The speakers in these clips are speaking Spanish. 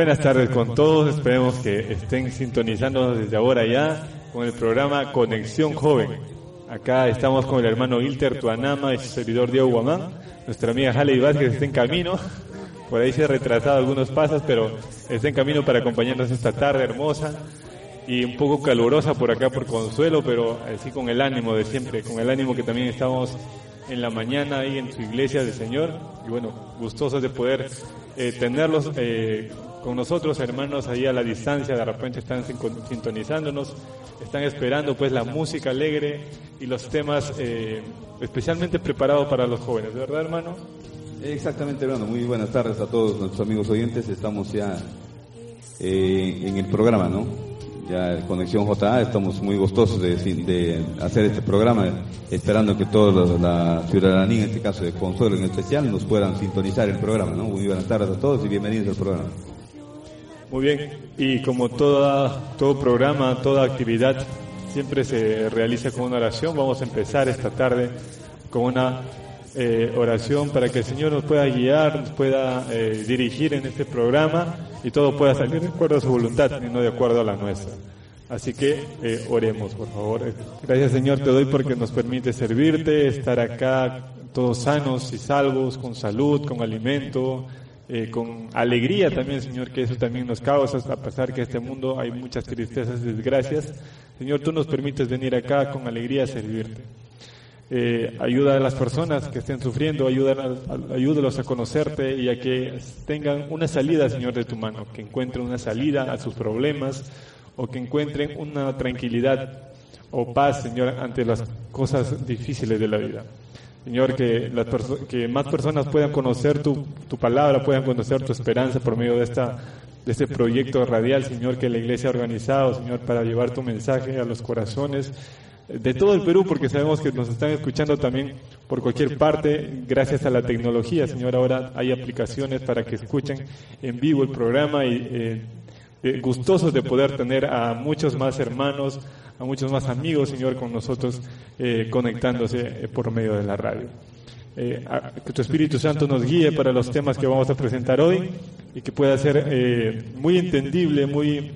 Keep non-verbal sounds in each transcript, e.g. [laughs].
Buenas tardes con todos, esperemos que estén sintonizándonos desde ahora ya con el programa Conexión Joven. Acá estamos con el hermano Ilter Tuanama y su servidor Diego Guamán. Nuestra amiga Haley Vázquez está en camino. Por ahí se ha retrasado algunos pasos, pero está en camino para acompañarnos esta tarde hermosa y un poco calurosa por acá por Consuelo, pero así con el ánimo de siempre, con el ánimo que también estamos en la mañana ahí en su iglesia del Señor. Y bueno, gustosos de poder eh, tenerlos eh, con nosotros, hermanos, ahí a la distancia, de repente están sintonizándonos, están esperando pues la música alegre y los temas eh, especialmente preparados para los jóvenes, ¿verdad, hermano? Exactamente, hermano. Muy buenas tardes a todos nuestros amigos oyentes. Estamos ya en el programa, ¿no? ya Conexión JA, estamos muy gustosos de, hacer este programa, esperando que toda la ciudadanía, en este caso de Consuelo en especial, nos puedan sintonizar el programa. ¿no? Muy buenas tardes a todos y bienvenidos al programa. Muy bien, y como toda, todo programa, toda actividad siempre se realiza con una oración, vamos a empezar esta tarde con una eh, oración para que el Señor nos pueda guiar, nos pueda eh, dirigir en este programa y todo pueda salir de acuerdo a su voluntad y no de acuerdo a la nuestra. Así que eh, oremos, por favor. Gracias Señor, te doy porque nos permite servirte, estar acá todos sanos y salvos, con salud, con alimento, con alegría también, Señor, que eso también nos causa, a pesar que en este mundo hay muchas tristezas y desgracias. Señor, tú nos permites venir acá con alegría a servirte. Eh, ayuda a las personas que estén sufriendo, ayuda ayúdalos a conocerte y a que tengan una salida, Señor, de tu mano, que encuentren una salida a sus problemas o que encuentren una tranquilidad o paz, Señor, ante las cosas difíciles de la vida. Señor, que, las que más personas puedan conocer tu, tu palabra, puedan conocer tu esperanza por medio de esta de este proyecto radial, Señor, que la iglesia ha organizado, Señor, para llevar tu mensaje a los corazones de todo el Perú, porque sabemos que nos están escuchando también por cualquier parte, gracias a la tecnología, Señor. Ahora hay aplicaciones para que escuchen en vivo el programa y eh, eh, gustosos de poder tener a muchos más hermanos, a muchos más amigos, Señor, con nosotros eh, conectándose por medio de la radio. que tu Espíritu Santo nos guíe para los temas que vamos a presentar hoy y que pueda ser muy entendible, muy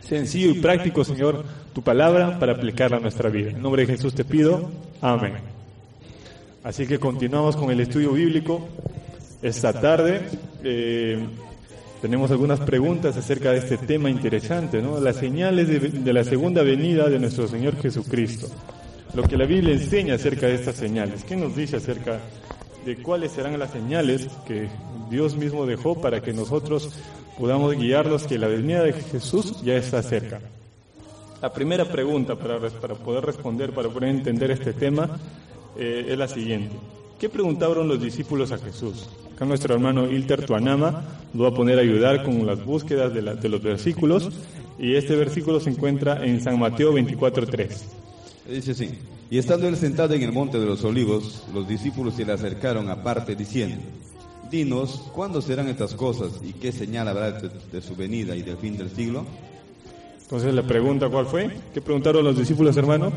sencillo y práctico, Señor, tu palabra para aplicarla a nuestra vida. En nombre de Jesús te pido. Amén. Así que continuamos con el estudio bíblico. Esta tarde eh, tenemos algunas preguntas acerca de este tema interesante, ¿no? Las señales de, la segunda venida de nuestro Señor Jesucristo. Lo que la Biblia enseña acerca de estas señales. ¿Qué nos dice acerca de cuáles serán las señales que Dios mismo dejó para que nosotros podamos guiarlos que la venida de Jesús ya está cerca. La primera pregunta para, para poder responder, para poder entender este tema, eh, es la siguiente. ¿Qué preguntaron los discípulos a Jesús? Acá nuestro hermano Ilter Tuanama lo va a poner a ayudar con las búsquedas de, de los versículos y este versículo se encuentra en San Mateo 24.3. Dice así, y estando él sentado en el monte de los olivos, los discípulos se le acercaron aparte diciendo, Dinos, ¿cuándo serán estas cosas y qué señal habrá de, su venida y del fin del siglo? Entonces la pregunta, ¿cuál fue? ¿Qué preguntaron los discípulos, hermano?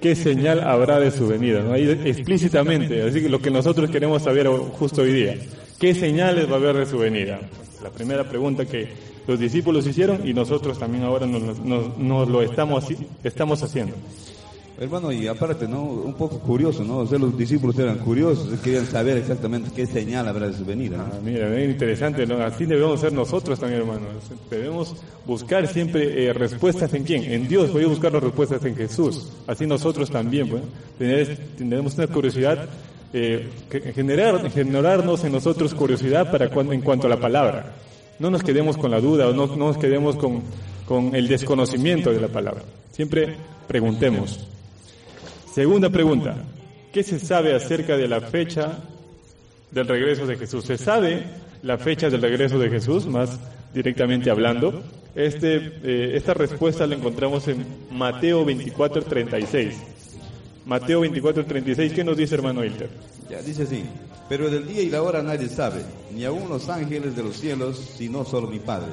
¿Qué señal habrá de su venida? ¿No? Ahí explícitamente, así que lo que nosotros queremos saber justo hoy día. ¿Qué señales va a haber de su venida? La primera pregunta que los discípulos hicieron y nosotros también ahora nos, nos lo estamos, estamos haciendo. Hermano, y aparte, ¿no? Un poco curioso, ¿no? O sea, los discípulos eran curiosos, querían saber exactamente qué señal habrá de su venida. Ah, mira, es interesante, ¿no? Así debemos ser nosotros también, hermanos. Debemos buscar siempre eh, respuestas en quién? En Dios, voy a buscar las respuestas en Jesús. Así nosotros también, pues. Tenemos una curiosidad, eh, generar, generarnos en nosotros curiosidad para cuando, en cuanto a la palabra. No nos quedemos con la duda o no, no nos quedemos con, con el desconocimiento de la palabra. Siempre preguntemos. Segunda pregunta, ¿qué se sabe acerca de la fecha del regreso de Jesús? ¿Se sabe la fecha del regreso de Jesús, más directamente hablando? Este, eh, esta respuesta la encontramos en Mateo 24, 36. Mateo 24, 36, ¿qué nos dice hermano Hilter? Ya dice así, pero del día y la hora nadie sabe, ni aun los ángeles de los cielos, sino solo mi Padre.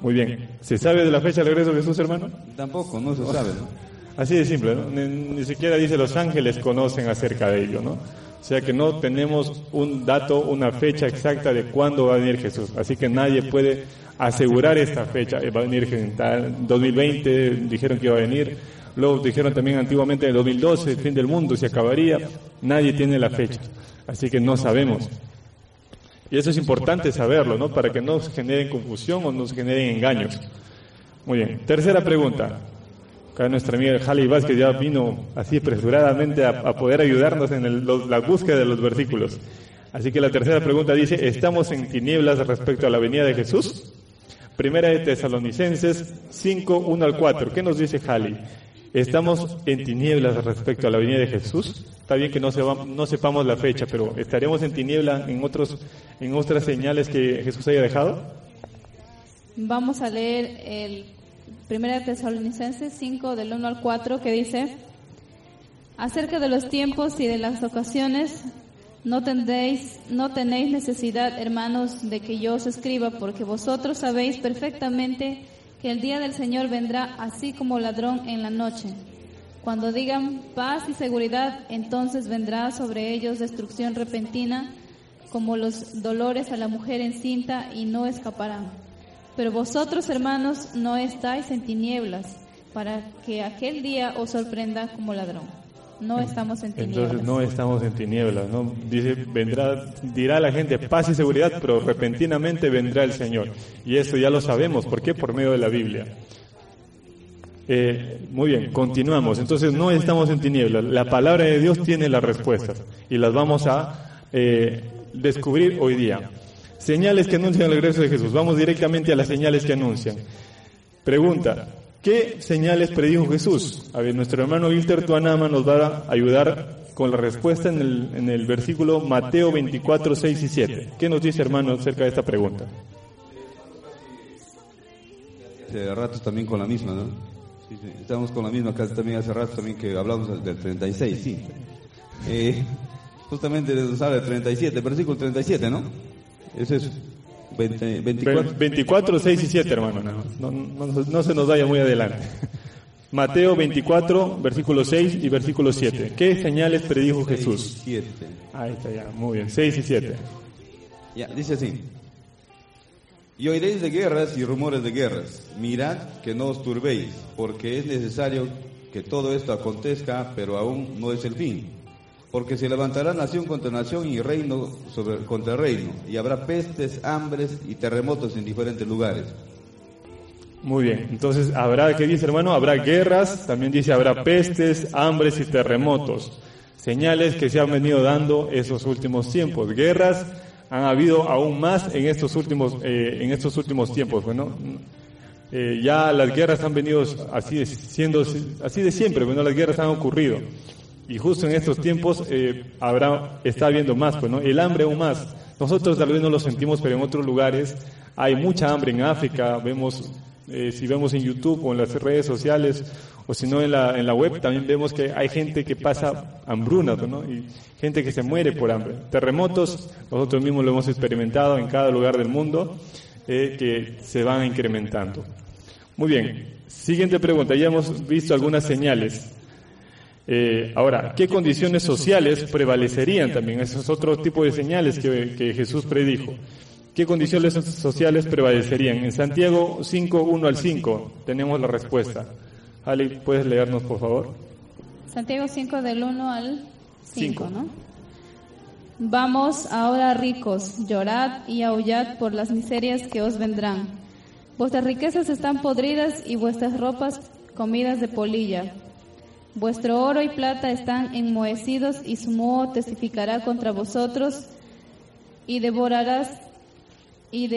Muy bien, ¿se sabe de la fecha del regreso de Jesús, hermano? Tampoco, no se sabe, ¿no? Así de simple, ni, siquiera dice los ángeles conocen acerca de ello, ¿no? O sea que no tenemos un dato, una fecha exacta de cuándo va a venir Jesús. Así que nadie puede asegurar esta fecha. Va a venir en 2020, dijeron que iba a venir. Luego dijeron también antiguamente en el 2012, el fin del mundo se acabaría. Nadie tiene la fecha. Así que no sabemos. Y eso es importante saberlo, ¿no? Para que no se generen confusión o no se generen engaños. Muy bien. Tercera pregunta. Acá nuestra amiga Jali Vázquez ya vino así apresuradamente a, poder ayudarnos en la búsqueda de los versículos. Así que la tercera pregunta dice, ¿estamos en tinieblas respecto a la venida de Jesús? Primera de Tesalonicenses 5, 1 al 4. ¿Qué nos dice Jali? ¿Estamos en tinieblas respecto a la venida de Jesús? Está bien que no, sepamos la fecha, pero ¿estaremos en otros, en otras señales que Jesús haya dejado? Vamos a leer el Primera Tesalonicenses 5 del 1 al 4 que dice, acerca de los tiempos y de las ocasiones, no, tendréis, no tenéis necesidad, hermanos, de que yo os escriba, porque vosotros sabéis perfectamente que el día del Señor vendrá así como ladrón en la noche. Cuando digan paz y seguridad, entonces vendrá sobre ellos destrucción repentina, como los dolores a la mujer encinta, y no escaparán. Pero vosotros, hermanos, no estáis en tinieblas, para que aquel día os sorprenda como ladrón. No estamos en tinieblas. Entonces no estamos en tinieblas, ¿no? Dice, vendrá, dirá la gente paz y seguridad, pero repentinamente vendrá el Señor. Y eso ya lo sabemos, ¿por qué? Por medio de la Biblia. Eh, muy bien, continuamos. Entonces no estamos en tinieblas. La palabra de Dios tiene las respuestas y las vamos a eh, descubrir hoy día. Señales que anuncian el regreso de Jesús. Vamos directamente a las señales que anuncian. Pregunta, ¿qué señales predijo Jesús? A ver, nuestro hermano Wilter Tuanama nos va a ayudar con la respuesta en el, en el versículo Mateo 24, 6 y 7. ¿Qué nos dice, hermano, acerca de esta pregunta? Hace rato también con la misma, ¿no? Sí, sí. Estamos con la misma, casi también hace rato también que hablamos del 36, sí. Eh, justamente del 37, versículo 37, ¿no? Ese es 24. 24, 6 y 7, hermano. No, no, se nos vaya muy adelante. [laughs] Mateo 24, versículo 6 y versículo 7. ¿Qué señales predijo Jesús? 7. Ahí está ya, muy bien. 6 y 7. Ya, dice así. Y oiréis de guerras y rumores de guerras. Mirad que no os turbéis, porque es necesario que todo esto acontezca, pero aún no es el fin porque se levantará nación contra nación y reino contra reino, y habrá pestes, hambres y terremotos en diferentes lugares. Muy bien, entonces habrá, ¿qué dice hermano? Habrá guerras, también dice habrá pestes, hambres y terremotos. Señales que se han venido dando esos últimos tiempos. Guerras han habido aún más en estos últimos, eh, en estos últimos tiempos. Bueno, eh, ya las guerras han venido así siendo así de siempre, bueno, las guerras han ocurrido. Y justo en estos tiempos eh, habrá, está habiendo más, pues, ¿no? El hambre aún más. Nosotros tal vez no lo sentimos, pero en otros lugares hay mucha hambre en África. Vemos, eh, si vemos en YouTube o en las redes sociales, o si no en la, en la web, también vemos que hay gente que pasa hambruna, pues. Y gente que se muere por hambre. Terremotos, nosotros mismos lo hemos experimentado en cada lugar del mundo, eh, que se van incrementando. Muy bien. Siguiente pregunta. Ya hemos visto algunas señales. Eh, ahora, ¿qué condiciones sociales prevalecerían también? Ese es otro tipo de señales que, Jesús predijo. ¿Qué condiciones sociales prevalecerían? En Santiago 5, 1 al 5 tenemos la respuesta. Ali, ¿puedes leernos, por favor? Santiago 5 del 1 al 5, ¿no? Vamos ahora ricos, llorad y aullad por las miserias que os vendrán. Vuestras riquezas están podridas y vuestras ropas comidas de polilla Vuestro oro y plata están enmohecidos y su moho testificará contra vosotros y devorarás y,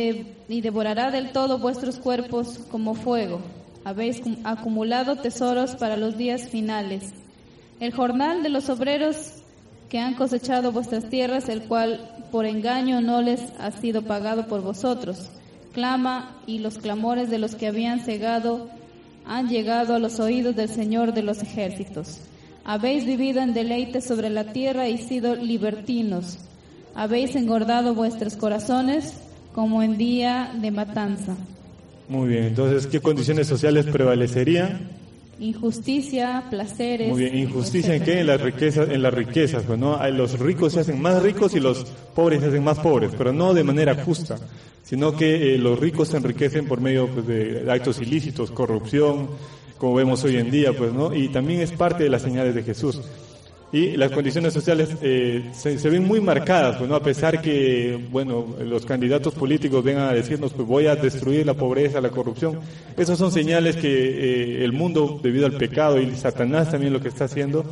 y devorará del todo vuestros cuerpos como fuego. Habéis acumulado tesoros para los días finales. El jornal de los obreros que han cosechado vuestras tierras, el cual por engaño no les ha sido pagado por vosotros, clama y los clamores de los que habían cegado han llegado a los oídos del Señor de los ejércitos. Habéis vivido en deleite sobre la tierra y sido libertinos. Habéis engordado vuestros corazones como en día de matanza. Muy bien, entonces, ¿qué condiciones sociales prevalecerían? Injusticia, placeres. Muy bien, injusticia en qué? En las riquezas, en las riquezas, pues, ¿no? Hay- Los ricos se hacen más ricos y los pobres se hacen más pobres, pero no de manera justa, sino que eh, los ricos se enriquecen por medio pues, de actos ilícitos, corrupción, como vemos hoy en día, pues, ¿no? Y también es parte de las señales de Jesús. Y las condiciones sociales eh, se, ven muy marcadas, pues. A pesar que, bueno, los candidatos políticos vengan a decirnos, pues voy a destruir la pobreza, la corrupción. Esas son señales que eh, el mundo, debido al pecado y Satanás también lo que está haciendo,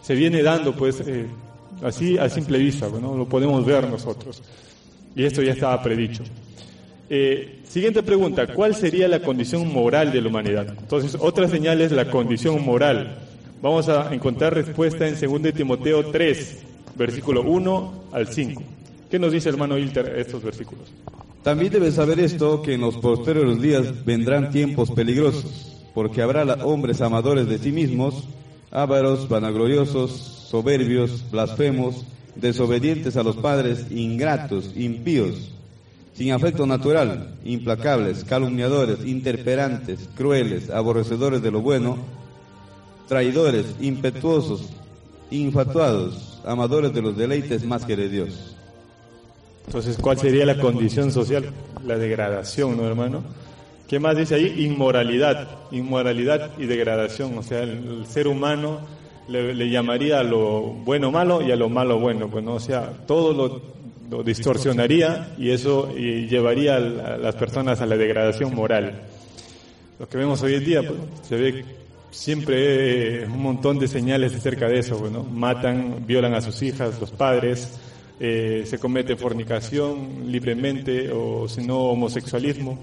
se viene dando, pues, eh, así a simple vista, pues, ¿no? Lo podemos ver nosotros. Y esto ya estaba predicho. Eh, siguiente pregunta, ¿cuál sería la condición moral de la humanidad? Entonces, otra señal es la condición moral. Vamos a encontrar respuesta en 2 de Timoteo 3, versículo 1 al 5. ¿Qué nos dice hermano Hilter estos versículos? También debes saber esto, que en los posteriores días vendrán tiempos peligrosos, porque habrá hombres amadores de sí mismos, ávaros, vanagloriosos, soberbios, blasfemos, desobedientes a los padres, ingratos, impíos, sin afecto natural, implacables, calumniadores, interperantes, crueles, aborrecedores de lo bueno, traidores, impetuosos, infatuados, amadores de los deleites más que de Dios. Entonces, ¿cuál sería la condición social? La degradación, ¿no, hermano? ¿Qué más dice ahí? Inmoralidad, inmoralidad y degradación. O sea, el, el ser humano le, le llamaría a lo bueno malo y a lo malo bueno. Pues, ¿no? O sea, todo lo, lo distorsionaría y eso y llevaría a a las personas a la degradación moral. Lo que vemos hoy en día, pues, se ve siempre un montón de señales acerca de eso, pues, ¿no? Matan, violan a sus hijas, los padres, eh, se comete fornicación libremente o si no homosexualismo.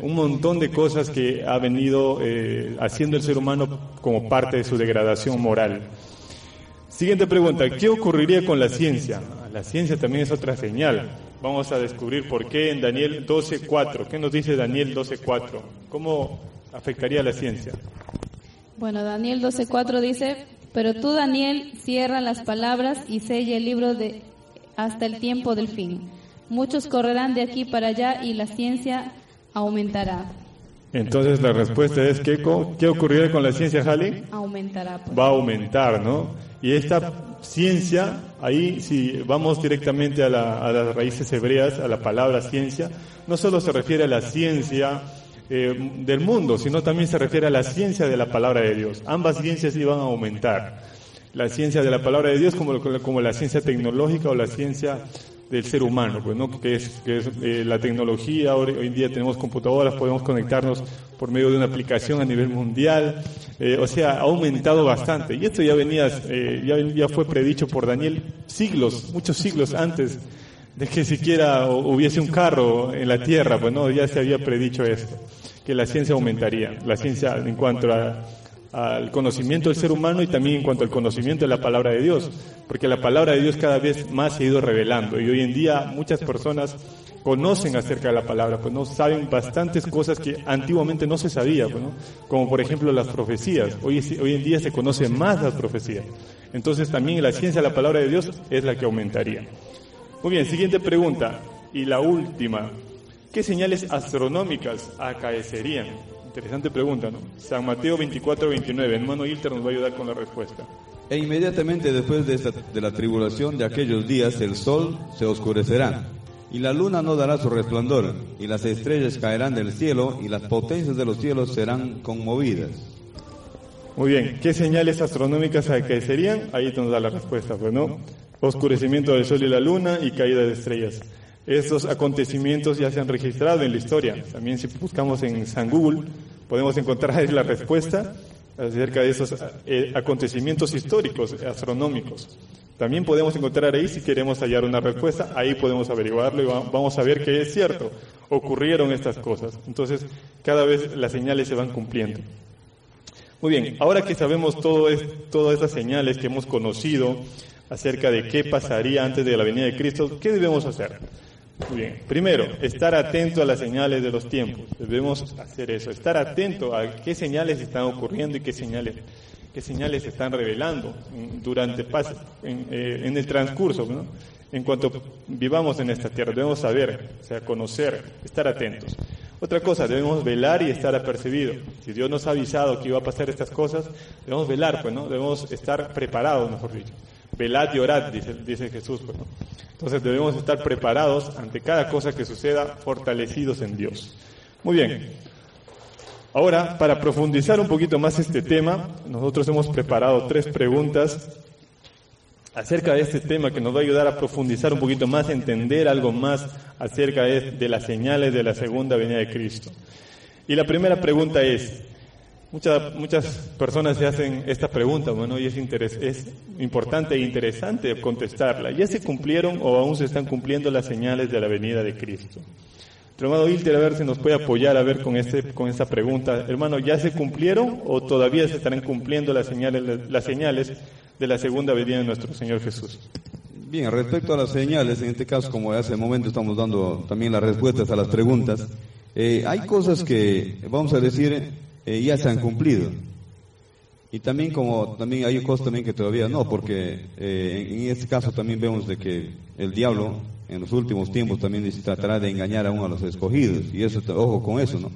Un montón de cosas que ha venido eh, haciendo el ser humano como parte de su degradación moral. Siguiente pregunta, ¿qué ocurriría con la ciencia? La ciencia también es otra señal. Vamos a descubrir por qué en Daniel 12.4. ¿Qué nos dice Daniel 12.4? ¿Cómo afectaría la ciencia? Bueno, Daniel 12:4 dice, pero tú, Daniel, cierra las palabras y sella el libro de hasta el tiempo del fin. Muchos correrán de aquí para allá y la ciencia aumentará. Entonces la respuesta es, ¿qué, qué ocurriría con la ciencia, Jali? Aumentará. pues. va a aumentar, ¿no? Y esta ciencia, ahí si vamos directamente a, la- a las raíces hebreas, a la palabra ciencia, no solo se refiere a la ciencia eh, del mundo, sino también se refiere a la ciencia de la palabra de Dios. Ambas ciencias iban a aumentar. La ciencia de la palabra de Dios como, como la ciencia tecnológica o la ciencia del ser humano, pues, ¿no? que es, que es eh, la tecnología, hoy, en día tenemos computadoras, podemos conectarnos por medio de una aplicación a nivel mundial, eh, o sea, ha aumentado bastante. Y esto ya venía, eh, ya, ya fue predicho por Daniel siglos, muchos siglos antes de que siquiera hubiese un carro en la tierra, pues no, ya se había predicho esto, que la ciencia aumentaría, la ciencia en cuanto a al conocimiento del ser humano y también en cuanto al conocimiento de la palabra de Dios, porque la palabra de Dios cada vez más se ha ido revelando y hoy en día muchas personas conocen acerca de la palabra, pues no saben bastantes cosas que antiguamente no se sabía, pues, como por ejemplo las profecías. Hoy, hoy en día se conoce más las profecías. Entonces también la ciencia de la palabra de Dios es la que aumentaría. Muy bien, siguiente pregunta y la última. ¿Qué señales astronómicas acaecerían? Interesante pregunta, ¿no? San Mateo 24, 29. Hermano Hilter nos va a ayudar con la respuesta. E inmediatamente después de, esta- de la tribulación de aquellos días el sol se oscurecerá y la luna no dará su resplandor y las estrellas caerán del cielo y las potencias de los cielos serán conmovidas. Muy bien, ¿qué señales astronómicas acaecerían? Ahí nos da la respuesta, pues, ¿no? Oscurecimiento del sol y la luna y caída de estrellas. Estos acontecimientos ya se han registrado en la historia. También si buscamos en San Google podemos encontrar la respuesta acerca de esos eh, acontecimientos históricos, astronómicos. También podemos encontrar ahí, si queremos hallar una respuesta, ahí podemos averiguarlo y va- vamos a ver que es cierto. Ocurrieron estas cosas. Entonces, cada vez las señales se van cumpliendo. Muy bien, ahora que sabemos todo es- todas estas señales que hemos conocido acerca de qué pasaría antes de la venida de Cristo, ¿qué debemos hacer? Muy bien, primero, estar atento a las señales de los tiempos. Debemos hacer eso, estar atento a qué señales están ocurriendo y qué señales, qué señales se están revelando durante en, eh, en el transcurso, ¿no? En cuanto vivamos en esta tierra, debemos saber, o sea, conocer, estar atentos. Otra cosa, debemos velar y estar apercibidos. Si Dios nos ha avisado que iba a pasar estas cosas, debemos velar, pues, ¿no? Debemos estar preparados, mejor dicho. Velad y orad, dice, Jesús, pues. Entonces debemos estar preparados ante cada cosa que suceda, fortalecidos en Dios. Muy bien. Ahora, para profundizar un poquito más este tema, nosotros hemos preparado tres preguntas acerca de este tema que nos va a ayudar a profundizar un poquito más, entender algo más acerca de, las señales de la segunda venida de Cristo. Y la primera pregunta es, muchas, muchas personas se hacen esta pregunta, bueno, y es, es importante e interesante contestarla. ¿Ya se cumplieron o aún se están cumpliendo las señales de la venida de Cristo? Hermano Hilter, a ver si nos puede apoyar a ver con, este, con esta pregunta. Hermano, ¿ya se cumplieron o todavía se estarán cumpliendo las señales, las señales de la segunda venida de nuestro Señor Jesús. Bien, respecto a las señales, en este caso, como hace un momento estamos dando también las respuestas a las preguntas, eh, hay cosas que, vamos a decir, eh, ya se han cumplido. Y también como también hay cosas también que todavía no, porque eh, en, este caso también vemos de que el diablo en los últimos tiempos también tratará de engañar a uno a los escogidos. Y eso, ojo con eso, ¿no?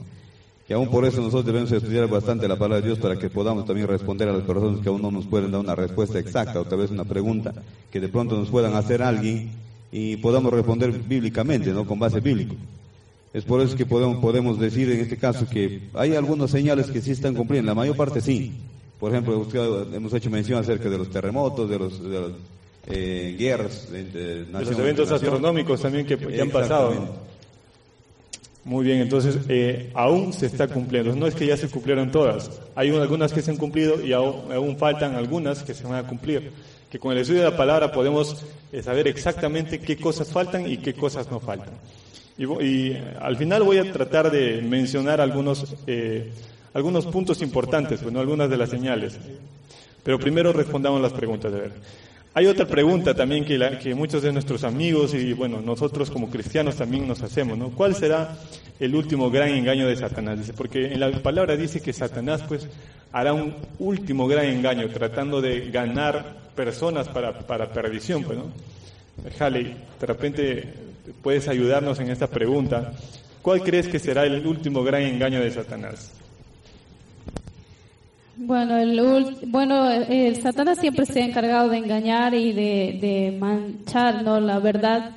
Y aún por eso nosotros debemos estudiar bastante la palabra de Dios para que podamos también responder a las personas que aún no nos pueden dar una respuesta exacta o tal vez una pregunta que de pronto nos puedan hacer alguien y podamos responder bíblicamente, no con base bíblico. Es por eso que podemos, podemos decir en este caso que hay algunas señales que sí están cumpliendo, la mayor parte sí. Por ejemplo, hemos hecho mención acerca de los terremotos, de los, de eh, guerras, de, los eventos astronómicos también que, que han pasado. Muy bien, entonces eh, aún se está cumpliendo. No es que ya se cumplieron todas. Hay algunas que se han cumplido y aún, faltan algunas que se van a cumplir. Que con el estudio de la palabra podemos eh, saber exactamente qué cosas faltan y qué cosas no faltan. Y, al final voy a tratar de mencionar algunos, eh, algunos puntos importantes, bueno, algunas de las señales. Pero primero respondamos las preguntas. De ver. Hay otra pregunta también que, que, muchos de nuestros amigos y bueno, nosotros como cristianos también nos hacemos, ¿no? ¿Cuál será el último gran engaño de Satanás? Dice, porque en la palabra dice que Satanás pues hará un último gran engaño tratando de ganar personas para, para perdición, pues, ¿no? De repente puedes ayudarnos en esta pregunta. ¿Cuál crees que será el último gran engaño de Satanás? Bueno, el, bueno, el Satanás siempre se ha encargado de engañar y de, manchar, ¿no? La verdad,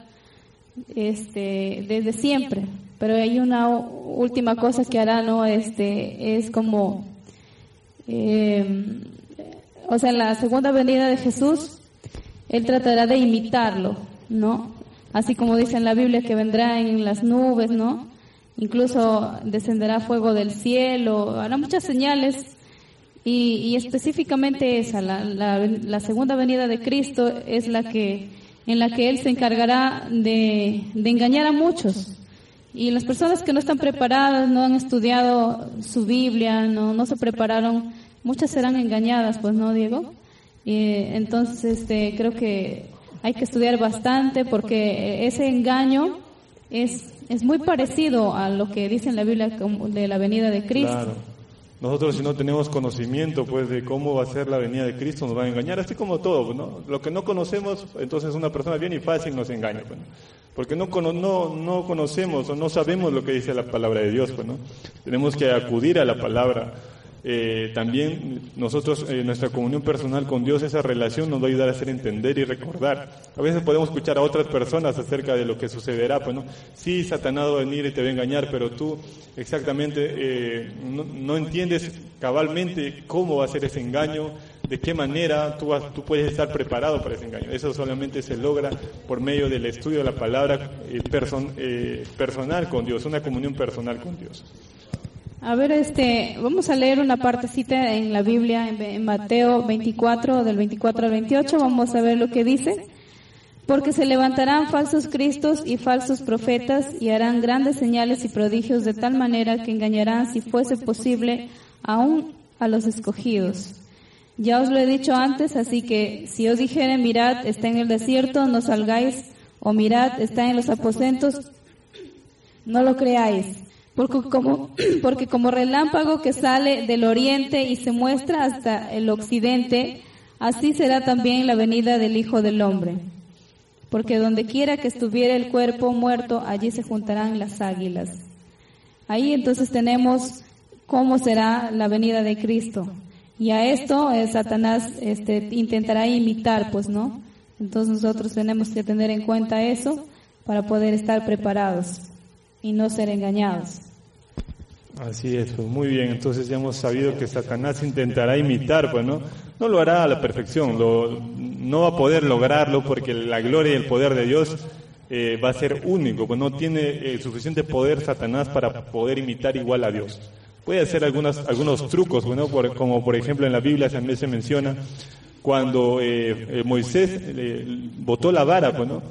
este, desde siempre. Pero hay una última cosa que hará, ¿no? Este, es como, eh, o sea, en la segunda venida de Jesús, él tratará de imitarlo, ¿no? Así como dice en la Biblia que vendrá en las nubes, ¿no? Incluso descenderá fuego del cielo, hará muchas señales y, específicamente esa, la, segunda venida de Cristo es la que, en la que Él se encargará de, engañar a muchos. Y las personas que no están preparadas, no han estudiado su Biblia, no, no se prepararon, muchas serán engañadas, pues no, Diego. entonces, este, creo que hay que estudiar bastante porque ese engaño es, es muy parecido a lo que dice en la Biblia de la venida de Cristo. Nosotros si no tenemos conocimiento pues de cómo va a ser la venida de Cristo nos van a engañar, así como todo, ¿no? Lo que no conocemos, entonces una persona bien y fácil nos engaña, pues, porque no, no, no conocemos o no sabemos lo que dice la palabra de Dios, pues, ¿no? Tenemos que acudir a la palabra eh, también nosotros, en nuestra comunión personal con Dios, esa relación nos va a ayudar a hacer entender y recordar. A veces podemos escuchar a otras personas acerca de lo que sucederá, pues no, sí, Satanás va a venir y te va a engañar, pero tú exactamente eh, no, entiendes cabalmente cómo va a ser ese engaño, de qué manera tú, tú puedes estar preparado para ese engaño. Eso solamente se logra por medio del estudio de la palabra eh, personal con Dios, una comunión personal con Dios. A ver, este, vamos a leer una partecita en la Biblia, en, Mateo 24, del 24 al 28, vamos a ver lo que dice. Porque se levantarán falsos cristos y falsos profetas y harán grandes señales y prodigios de tal manera que engañarán, si fuese posible, aún a los escogidos. Ya os lo he dicho antes, así que si os dijere, mirad, está en el desierto, no salgáis, o mirad, está en los aposentos, no lo creáis porque como, [clears throat] porque como relámpago que sale del oriente y se muestra hasta el occidente, así será también la venida del Hijo del Hombre. Porque donde quiera que estuviera el cuerpo muerto, allí se juntarán las águilas. Ahí entonces tenemos cómo será la venida de Cristo. Y a esto eh, Satanás este, intentará imitar, pues, ¿no? Entonces nosotros tenemos que tener en cuenta eso para poder estar preparados y no ser engañados. Así es, pues muy bien. Entonces ya hemos sabido que Satanás intentará imitar, pues no, no lo hará a la perfección, lo, no va a poder lograrlo porque la gloria y el poder de Dios eh, va a ser único, pues no tiene eh, suficiente poder Satanás para poder imitar igual a Dios. Puede hacer algunas, algunos trucos, bueno, como por ejemplo en la Biblia también se menciona cuando eh, Moisés botó la vara, pues no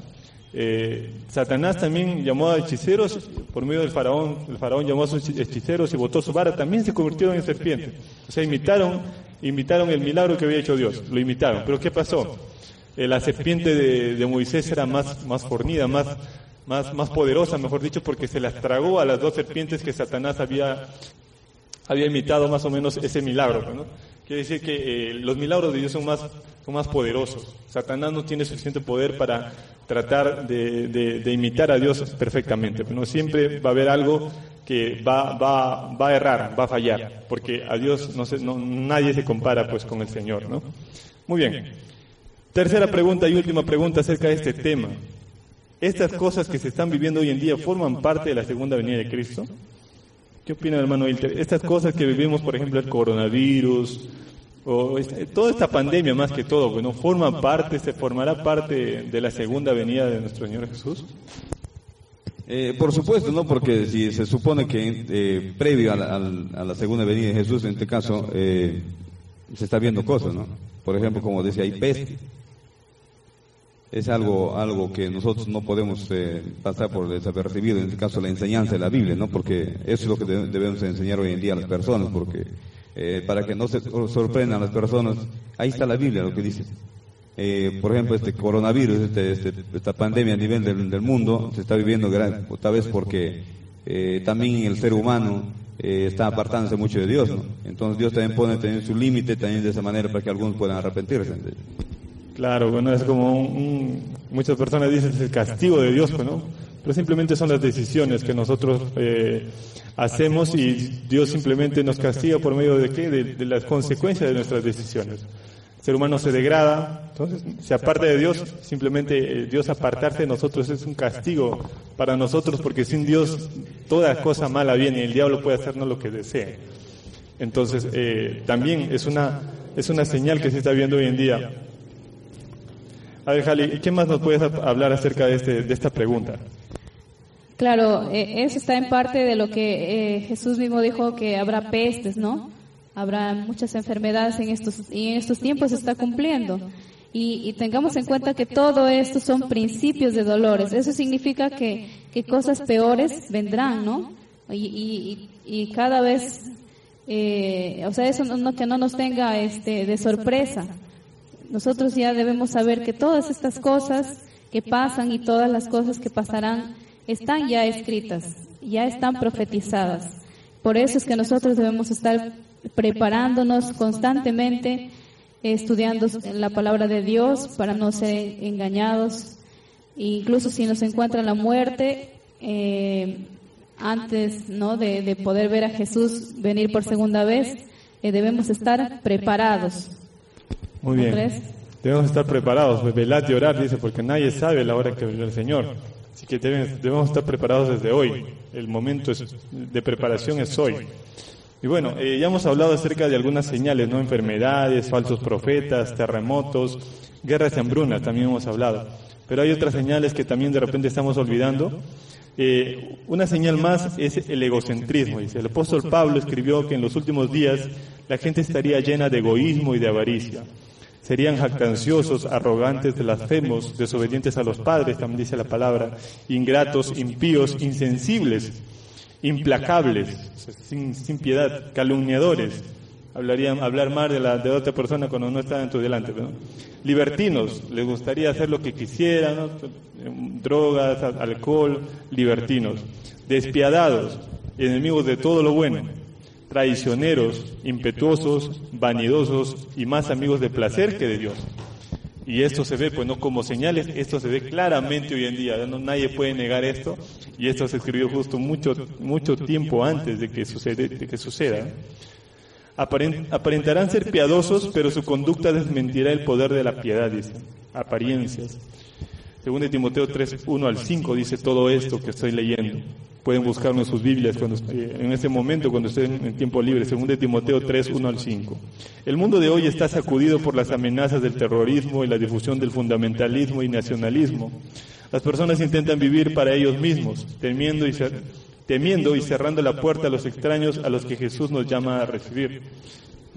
eh, Satanás también llamó a hechiceros por medio del faraón. El faraón llamó a sus hechiceros y botó su vara. También se convirtieron en serpientes. O sea, imitaron, imitaron el milagro que había hecho Dios. Lo imitaron. Pero ¿qué pasó? Eh, la serpiente de, Moisés era más, más fornida, más, más, más poderosa, mejor dicho, porque se las tragó a las dos serpientes que Satanás había, había imitado más o menos ese milagro. ¿no? Quiere decir que eh, los milagros de Dios son más, son más poderosos. Satanás no tiene suficiente poder para tratar de, imitar a Dios perfectamente. Pero siempre va a haber algo que va, va, va a errar, va a fallar, porque a Dios no, se, no nadie se compara pues con el Señor, ¿no? Muy bien. Tercera pregunta y última pregunta acerca de este tema. ¿Estas cosas que se están viviendo hoy en día forman parte de la segunda venida de Cristo? ¿Qué opina hermano Hilter? Estas cosas que vivimos, por ejemplo, el coronavirus, o toda esta pandemia más que todo, bueno, forma parte, se formará parte de la segunda venida de nuestro Señor Jesús. Eh, por supuesto, ¿no? Porque si se supone que eh, previo a la, segunda venida de Jesús, en este caso, eh, se está viendo cosas, ¿no? Por ejemplo, como decía, hay peste. Es algo, algo que nosotros no podemos pasar por desapercibido, en este caso la enseñanza de la Biblia, ¿no? Porque eso es lo que debemos enseñar hoy en día a las personas, porque eh, para que no se sorprendan las personas. Ahí está la Biblia, lo que dice. Eh, por ejemplo, este coronavirus, este, este, esta pandemia a nivel del, mundo, se está viviendo tal vez porque eh, también el ser humano está apartándose mucho de Dios. Entonces Dios también pone tener su límite también de esa manera para que algunos puedan arrepentirse. Claro, bueno, es como muchas personas dicen es el castigo de Dios, ¿no? Pero simplemente son las decisiones que nosotros hacemos y Dios simplemente nos castiga por medio de qué? De, las consecuencias de nuestras decisiones. El ser humano se degrada, entonces se aparta de Dios, simplemente eh, Dios apartarse de nosotros es un castigo para nosotros porque sin Dios toda cosa mala viene y el diablo puede hacernos lo que desee. Entonces eh, también es una, es una señal que se está viendo hoy en día. A ver, Jali, ¿qué más nos puedes hablar acerca de, este, de esta pregunta? Claro, eh, eso está en parte de lo que eh, Jesús mismo dijo que habrá pestes, ¿no? Habrá muchas enfermedades en estos y en estos tiempos se está cumpliendo. Y, tengamos en cuenta que todo esto son principios de dolores. Eso significa que, que cosas peores vendrán, ¿no? Y, y, cada vez, eh, o sea, eso no, que no nos tenga este, de sorpresa. Nosotros ya debemos saber que todas estas cosas que pasan y todas las cosas que pasarán están ya escritas, ya están profetizadas. Por eso es que nosotros debemos estar preparándonos constantemente, estudiando la palabra de Dios para no ser engañados. incluso si nos encuentra la muerte, eh, antes ¿no? De, poder ver a Jesús venir por segunda vez, eh, debemos estar preparados. Muy bien. Debemos estar preparados, pues, velad y orar, dice, porque nadie sabe la hora que vendrá el Señor. Así que debemos estar preparados desde hoy. El momento de preparación es hoy. Y bueno, eh, ya hemos hablado acerca de algunas señales, ¿no? Enfermedades, falsos profetas, terremotos, guerras y hambrunas, también hemos hablado. Pero hay otras señales que también de repente estamos olvidando. Eh, una señal más es el egocentrismo. Dice, el apóstol Pablo escribió que en los últimos días la gente estaría llena de egoísmo y de avaricia. Serían jactanciosos, arrogantes, blasfemos, desobedientes a los padres, también dice la palabra, ingratos, impíos, insensibles, implacables, sin, piedad, calumniadores. Hablarían, hablar mal de, la, de otra persona cuando no está en tu delante. Libertinos, les gustaría hacer lo que quisieran, drogas, alcohol, libertinos. Despiadados, enemigos de todo lo bueno traicioneros, impetuosos, vanidosos y más amigos de placer que de Dios. Y esto se ve, pues no como señales, esto se ve claramente hoy en día, no, nadie puede negar esto, y esto se escribió justo mucho, mucho tiempo antes de que, sucede, de que suceda. Aparentarán ser piadosos, pero su conducta desmentirá el poder de la piedad, dice. Apariencias. Según de Timoteo 3, 1 al 5 dice todo esto que estoy leyendo. Pueden buscarlo en sus Biblias cuando, en este momento cuando estén en tiempo libre. Según de Timoteo 3, 1 al 5. El mundo de hoy está sacudido por las amenazas del terrorismo y la difusión del fundamentalismo y nacionalismo. Las personas intentan vivir para ellos mismos, temiendo y ser, temiendo y cerrando la puerta a los extraños a los que Jesús nos llama a recibir.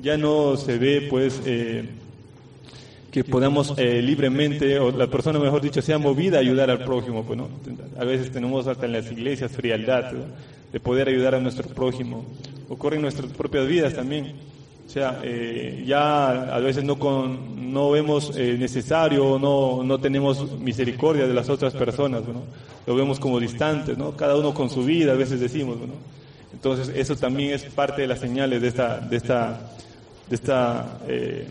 Ya no se ve, pues, eh, que podamos eh, libremente, o la persona, mejor dicho, sea movida a ayudar al prójimo. Pues, ¿no? A veces tenemos hasta en las iglesias frialdad de poder ayudar a nuestro prójimo. Ocurre en nuestras propias vidas también. O sea, eh, ya a veces no, con, no vemos eh, necesario, no, no tenemos misericordia de las otras personas, ¿no? lo vemos como distantes, ¿no? cada uno con su vida, a veces decimos. ¿no? Entonces, eso también es parte de las señales de esta, de esta, de esta, eh,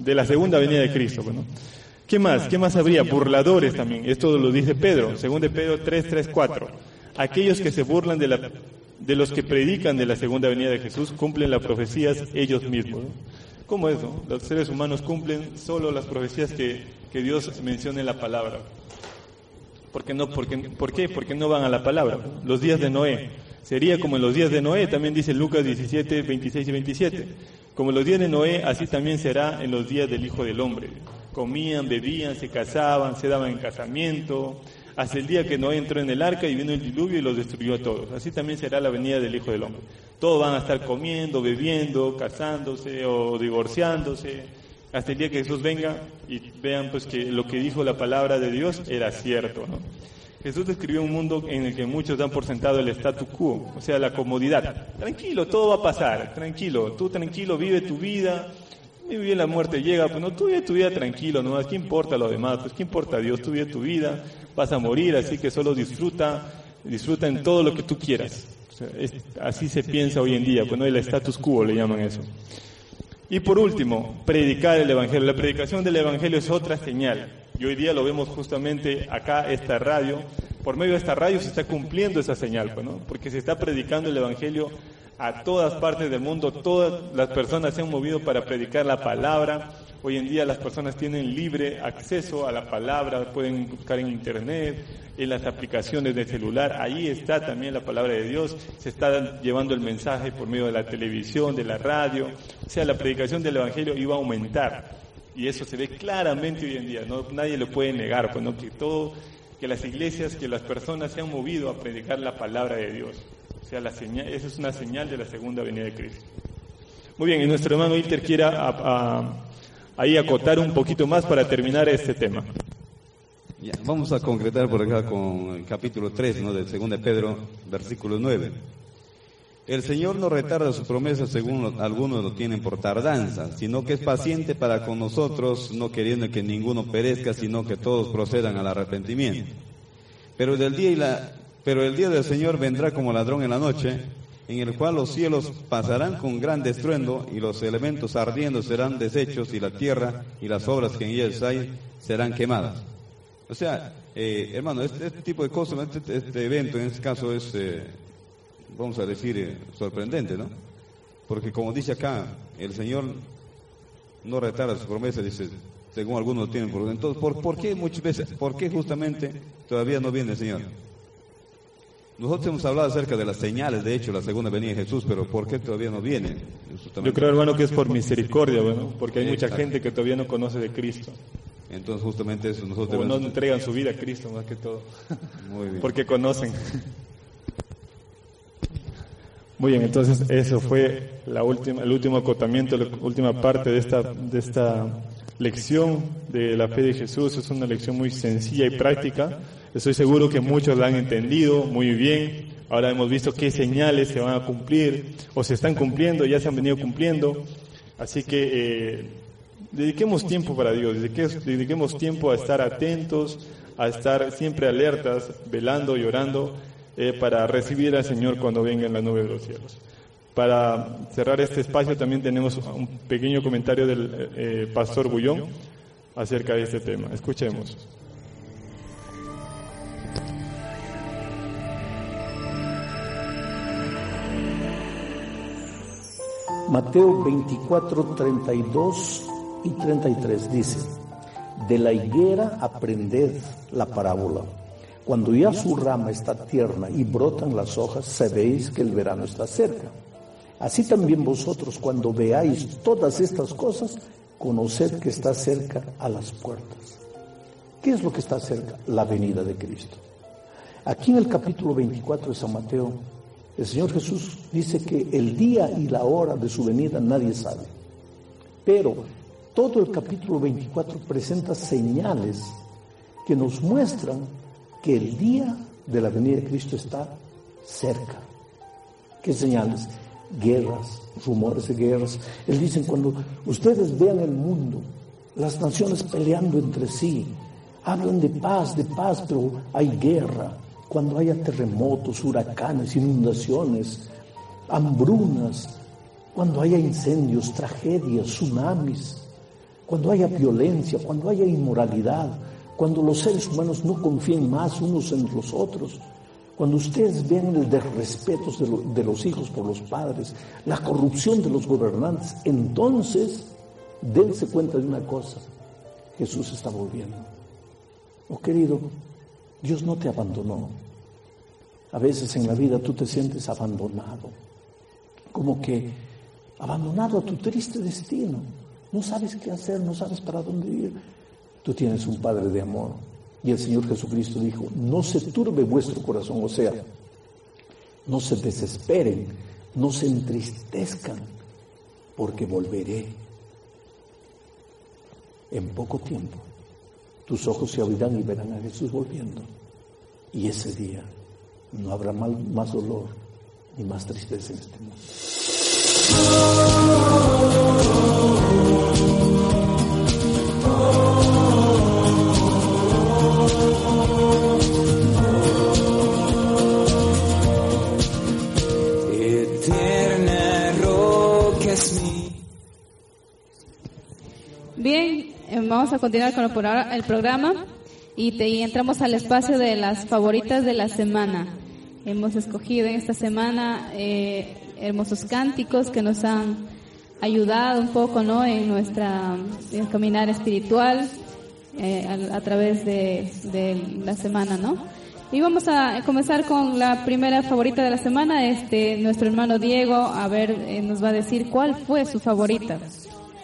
de la segunda venida de Cristo. ¿no? ¿Qué más? ¿Qué más habría? Burladores también. Esto lo dice Pedro, según de Pedro 3, 3, 4. Aquellos que se burlan de la de los que predican de la segunda venida de Jesús cumplen las profecías ellos mismos. ¿Cómo es? No? Los seres humanos cumplen solo las profecías que, que Dios menciona en la palabra. ¿Por qué, no, porque, ¿Por qué? Porque no van a la palabra. Los días de Noé. Sería como en los días de Noé, también dice Lucas 17, 26 y 27. Como los días de Noé, así también será en los días del Hijo del Hombre. Comían, bebían, se casaban, se daban en casamiento, hasta el día que Noé entró en el arca y vino el diluvio y los destruyó a todos. Así también será la venida del Hijo del Hombre. Todos van a estar comiendo, bebiendo, casándose o divorciándose, hasta el día que Jesús venga y vean pues que lo que dijo la palabra de Dios era cierto. ¿no? Jesús describió un mundo en el que muchos dan por sentado el statu quo, o sea, la comodidad. Tranquilo, todo va a pasar, tranquilo, tú tranquilo, vive tu vida, bien la muerte llega, pues no, tú vive tu vida tranquilo, no, ¿qué importa lo demás? Pues ¿qué importa Dios? Tú vive tu vida, vas a morir, así que solo disfruta, disfruta en todo lo que tú quieras. así se piensa hoy en día, pues no el status quo le llaman eso. Y por último, predicar el Evangelio. La predicación del Evangelio es otra señal. Y hoy día lo vemos justamente acá, esta radio. Por medio de esta radio se está cumpliendo esa señal, pues, ¿no? porque se está predicando el Evangelio a todas partes del mundo, todas las personas se han movido para predicar la palabra. Hoy en día las personas tienen libre acceso a la palabra, pueden buscar en internet, en las aplicaciones de celular, ahí está también la palabra de Dios, se está llevando el mensaje por medio de la televisión, de la radio, o sea, la predicación del Evangelio iba a aumentar. Y eso se ve claramente hoy en día, no, nadie lo puede negar, pues no que todo, que las iglesias, que las personas se han movido a predicar la palabra de Dios sea, la señal, esa es una señal de la segunda venida de Cristo. Muy bien, y nuestro hermano Ilter quiera ahí acotar un poquito más para terminar este tema. Ya, vamos a concretar por acá con el capítulo 3 ¿no? del 2 de Pedro, versículo 9. El Señor no retarda su promesa según algunos lo tienen por tardanza, sino que es paciente para con nosotros, no queriendo que ninguno perezca, sino que todos procedan al arrepentimiento. Pero del día y la pero el día del Señor vendrá como ladrón en la noche, en el cual los cielos pasarán con gran estruendo y los elementos ardiendo serán deshechos y la tierra y las obras que en ellas hay serán quemadas. O sea, eh, hermano, este, este, tipo de cosas, este, este, evento en este caso es, eh, vamos a decir, eh, sorprendente, ¿no? Porque como dice acá, el Señor no retarda su promesa, dice, según algunos tienen por... Entonces, ¿por, ¿por qué muchas veces, por qué justamente todavía no viene el Señor? Nosotros hemos hablado acerca de las señales, de hecho, la segunda venida de Jesús, pero ¿por qué todavía no viene? Yo creo, hermano, que es por misericordia, bueno, porque hay mucha gente que todavía no conoce de Cristo. Entonces, justamente eso nosotros... O no entregan su vida a Cristo, más que todo. Muy bien. [laughs] Porque conocen. [laughs] Muy bien, entonces eso fue la última, el último acotamiento, la última parte de esta, de esta lección de la fe de Jesús. Es una lección muy sencilla y práctica Estoy seguro que muchos la han entendido muy bien. Ahora hemos visto qué señales se van a cumplir o se están cumpliendo, ya se han venido cumpliendo. Así que eh, dediquemos tiempo para Dios, dediquemos tiempo a estar atentos, a estar siempre alertas, velando y orando eh, para recibir al Señor cuando venga en la nube de los cielos. Para cerrar este espacio también tenemos un pequeño comentario del eh, pastor Bullón acerca de este tema. Escuchemos. Mateo 24, 32 y 33 dice, de la higuera aprended la parábola. Cuando ya su rama está tierna y brotan las hojas, sabéis que el verano está cerca. Así también vosotros cuando veáis todas estas cosas, conoced que está cerca a las puertas. ¿Qué es lo que está cerca? La venida de Cristo. Aquí en el capítulo 24 de San Mateo, el Señor Jesús dice que el día y la hora de su venida nadie sabe. Pero todo el capítulo 24 presenta señales que nos muestran que el día de la venida de Cristo está cerca. ¿Qué señales? guerras, rumores de guerras. Él dice, cuando ustedes vean el mundo, las naciones peleando entre sí, hablan de paz, de paz, pero hay guerra. Cuando haya terremotos, huracanes, inundaciones, hambrunas, cuando haya incendios, tragedias, tsunamis, cuando haya violencia, cuando haya inmoralidad, cuando los seres humanos no confíen más unos en los otros, cuando ustedes ven el desrespeto de, de los hijos por los padres, la corrupción de los gobernantes, entonces dense cuenta de una cosa, Jesús está volviendo. Oh querido, Dios no te abandonó. A veces en la vida tú te sientes abandonado, como que abandonado a tu triste destino. No sabes qué hacer, no sabes para dónde ir. Tú tienes un Padre de amor y el Señor Jesucristo dijo, no se turbe vuestro corazón, o sea, no se desesperen, no se entristezcan, porque volveré en poco tiempo. Tus ojos se abrirán y verán a Jesús volviendo. Y ese día no habrá más dolor ni más tristeza en este mundo. Continuar con el programa y, te, entramos al espacio de las favoritas de la semana. Hemos escogido en esta semana eh, hermosos cánticos que nos han ayudado un poco ¿no? en nuestra caminar espiritual eh, a, través de, la semana. ¿no? Y vamos a comenzar con la primera favorita de la semana. Este, nuestro hermano Diego, a ver, eh, nos va a decir cuál fue su favorita.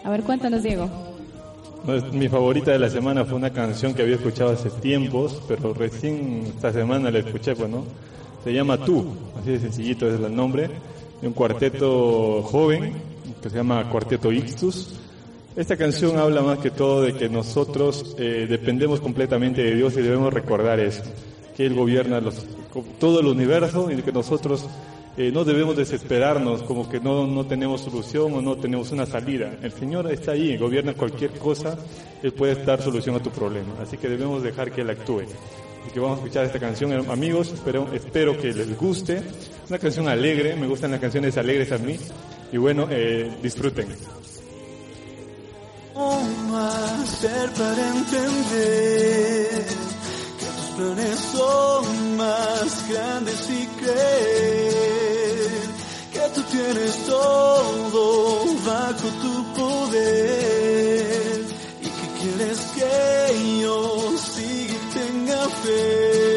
A ver, cuéntanos, Diego. Mi favorita de la semana fue una canción que había escuchado hace tiempos, pero recién esta semana la escuché, pues, ¿no? Se llama Tú, así de sencillito es el nombre, de un cuarteto joven que se llama Cuarteto Ixtus. Esta canción habla más que todo de que nosotros eh, dependemos completamente de Dios y debemos recordar eso, que Él gobierna los, todo el universo y que nosotros eh, no debemos desesperarnos como que no, no tenemos solución o no tenemos una salida. El Señor está ahí, gobierna cualquier cosa, Él puede dar solución a tu problema. Así que debemos dejar que Él actúe. Y que vamos a escuchar esta canción, amigos, espero, espero que les guste. Una canción alegre, me gustan las canciones alegres a mí. Y bueno, eh, disfruten. Planes son más grandes y creer tú tienes todo bajo tu poder y que quieres que yo siga y tenga fe.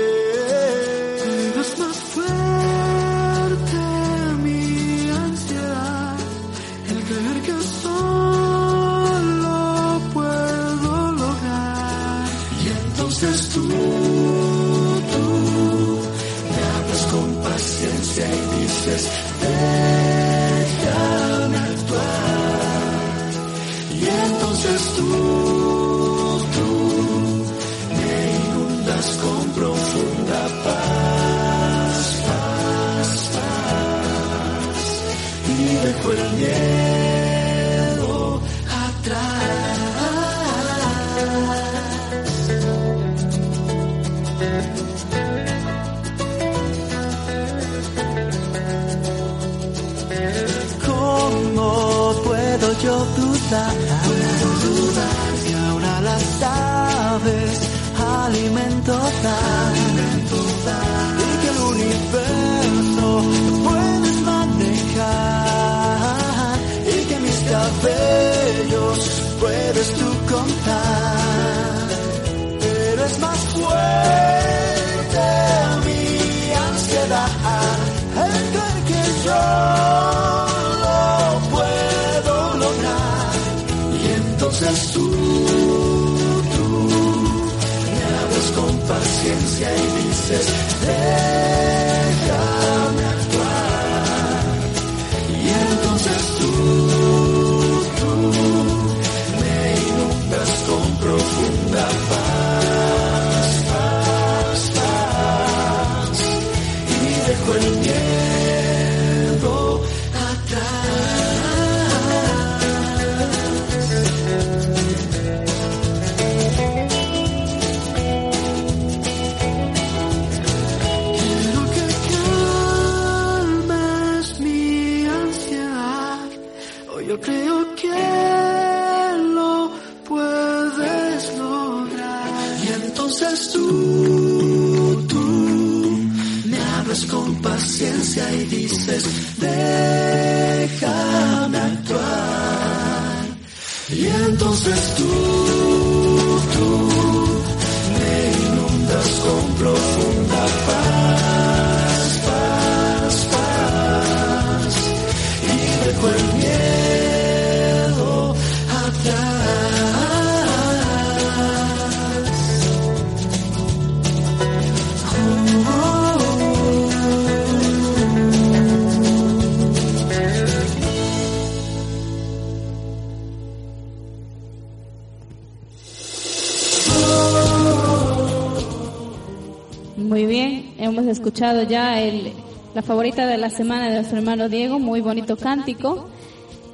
Muy bien, hemos escuchado ya el, la favorita de la semana de nuestro hermano Diego, muy bonito cántico.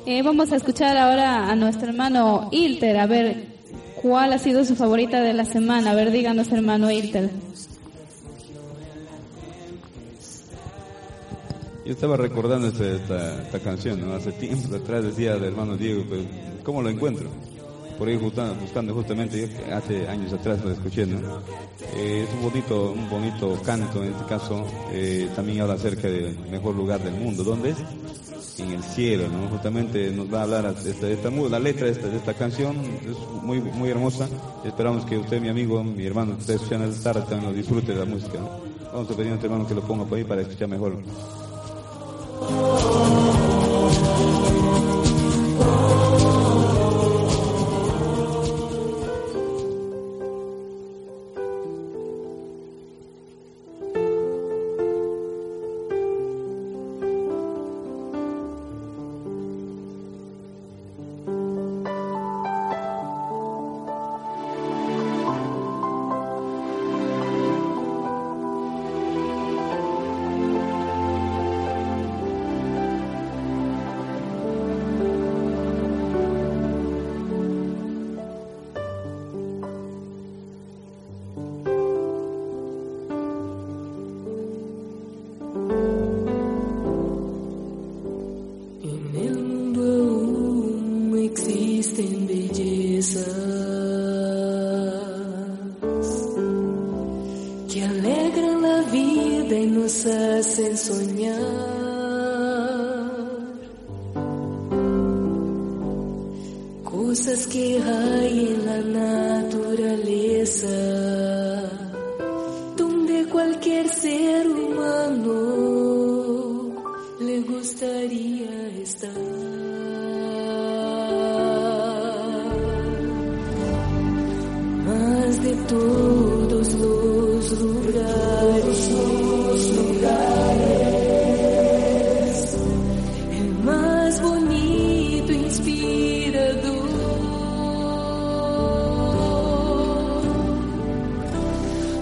Eh, vamos a escuchar ahora a nuestro hermano Ilter, a ver cuál ha sido su favorita de la semana. A ver, díganos hermano Ilter. Yo estaba recordando esta, esta, canción, ¿no? Hace tiempo atrás decía del hermano Diego, pero ¿cómo lo encuentro? Por ahí buscando, justamente, yo hace años atrás lo escuché, ¿no? Eh, es un bonito, un bonito canto, en este caso, eh, también habla acerca del mejor lugar del mundo. ¿Dónde es? En el cielo, ¿no? Justamente nos va a hablar esta, esta, mu- la letra de esta, de canción, es muy, muy hermosa. Esperamos que usted, mi amigo, mi hermano, que está escuchando esta tarde, también lo disfrute de la música. Vamos a pedir a nuestro hermano que lo ponga por ahí para escuchar mejor.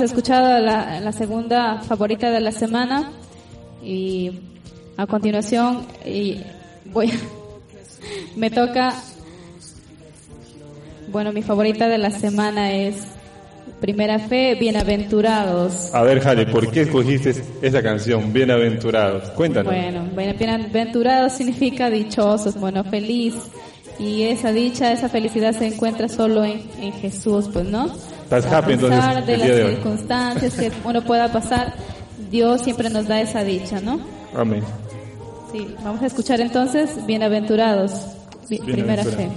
hemos escuchado la, la segunda favorita de la semana y a continuación y voy [laughs] me toca bueno, mi favorita de la semana es Primera Fe, Bienaventurados. A ver, Jale, ¿por qué escogiste esa canción, Bienaventurados? Cuéntanos. Bueno, bienaventurados significa dichosos, bueno, feliz. Y esa dicha, esa felicidad se encuentra solo en, en Jesús, pues, ¿no? Estás a happy, pesar entonces, de las de circunstancias que uno pueda pasar, Dios siempre nos da esa dicha, ¿no? Amén. Sí, vamos a escuchar entonces Bienaventurados, Bi- Primera Fe.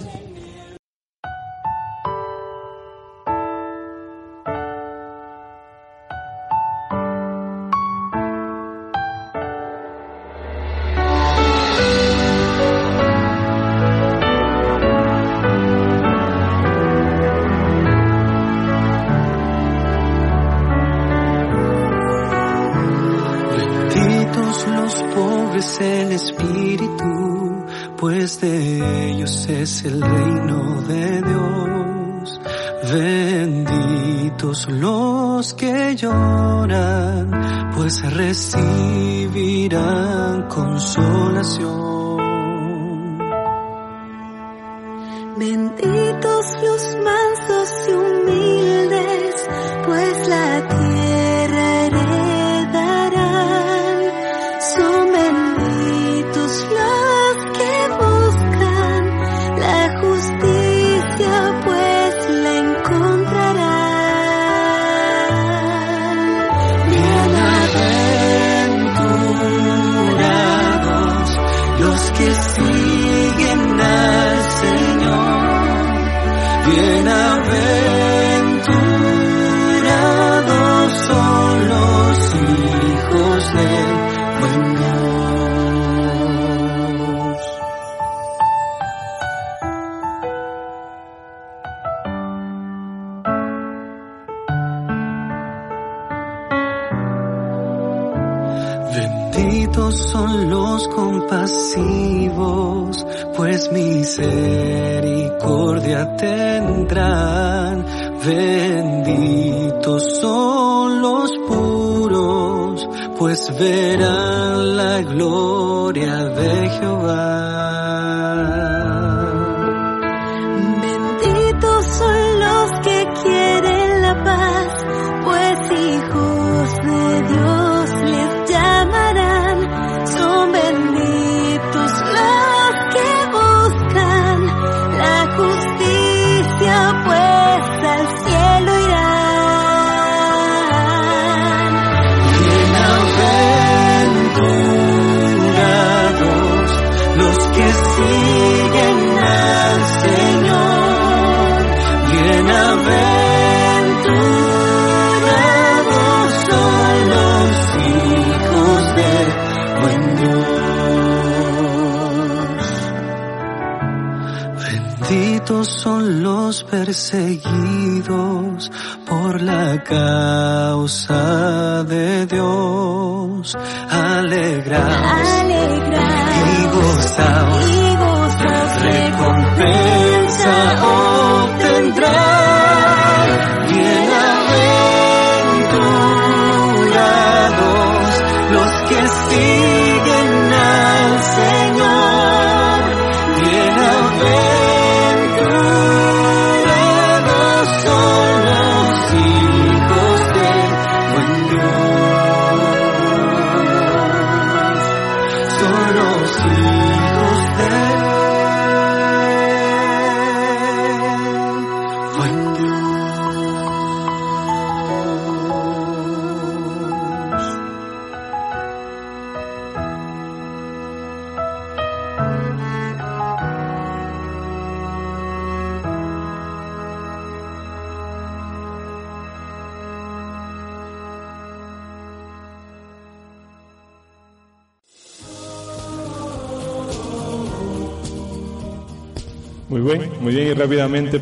Son los perseguidos por la causa de Dios. Alegraos Alegraos y gozaos. y gozaos recompensa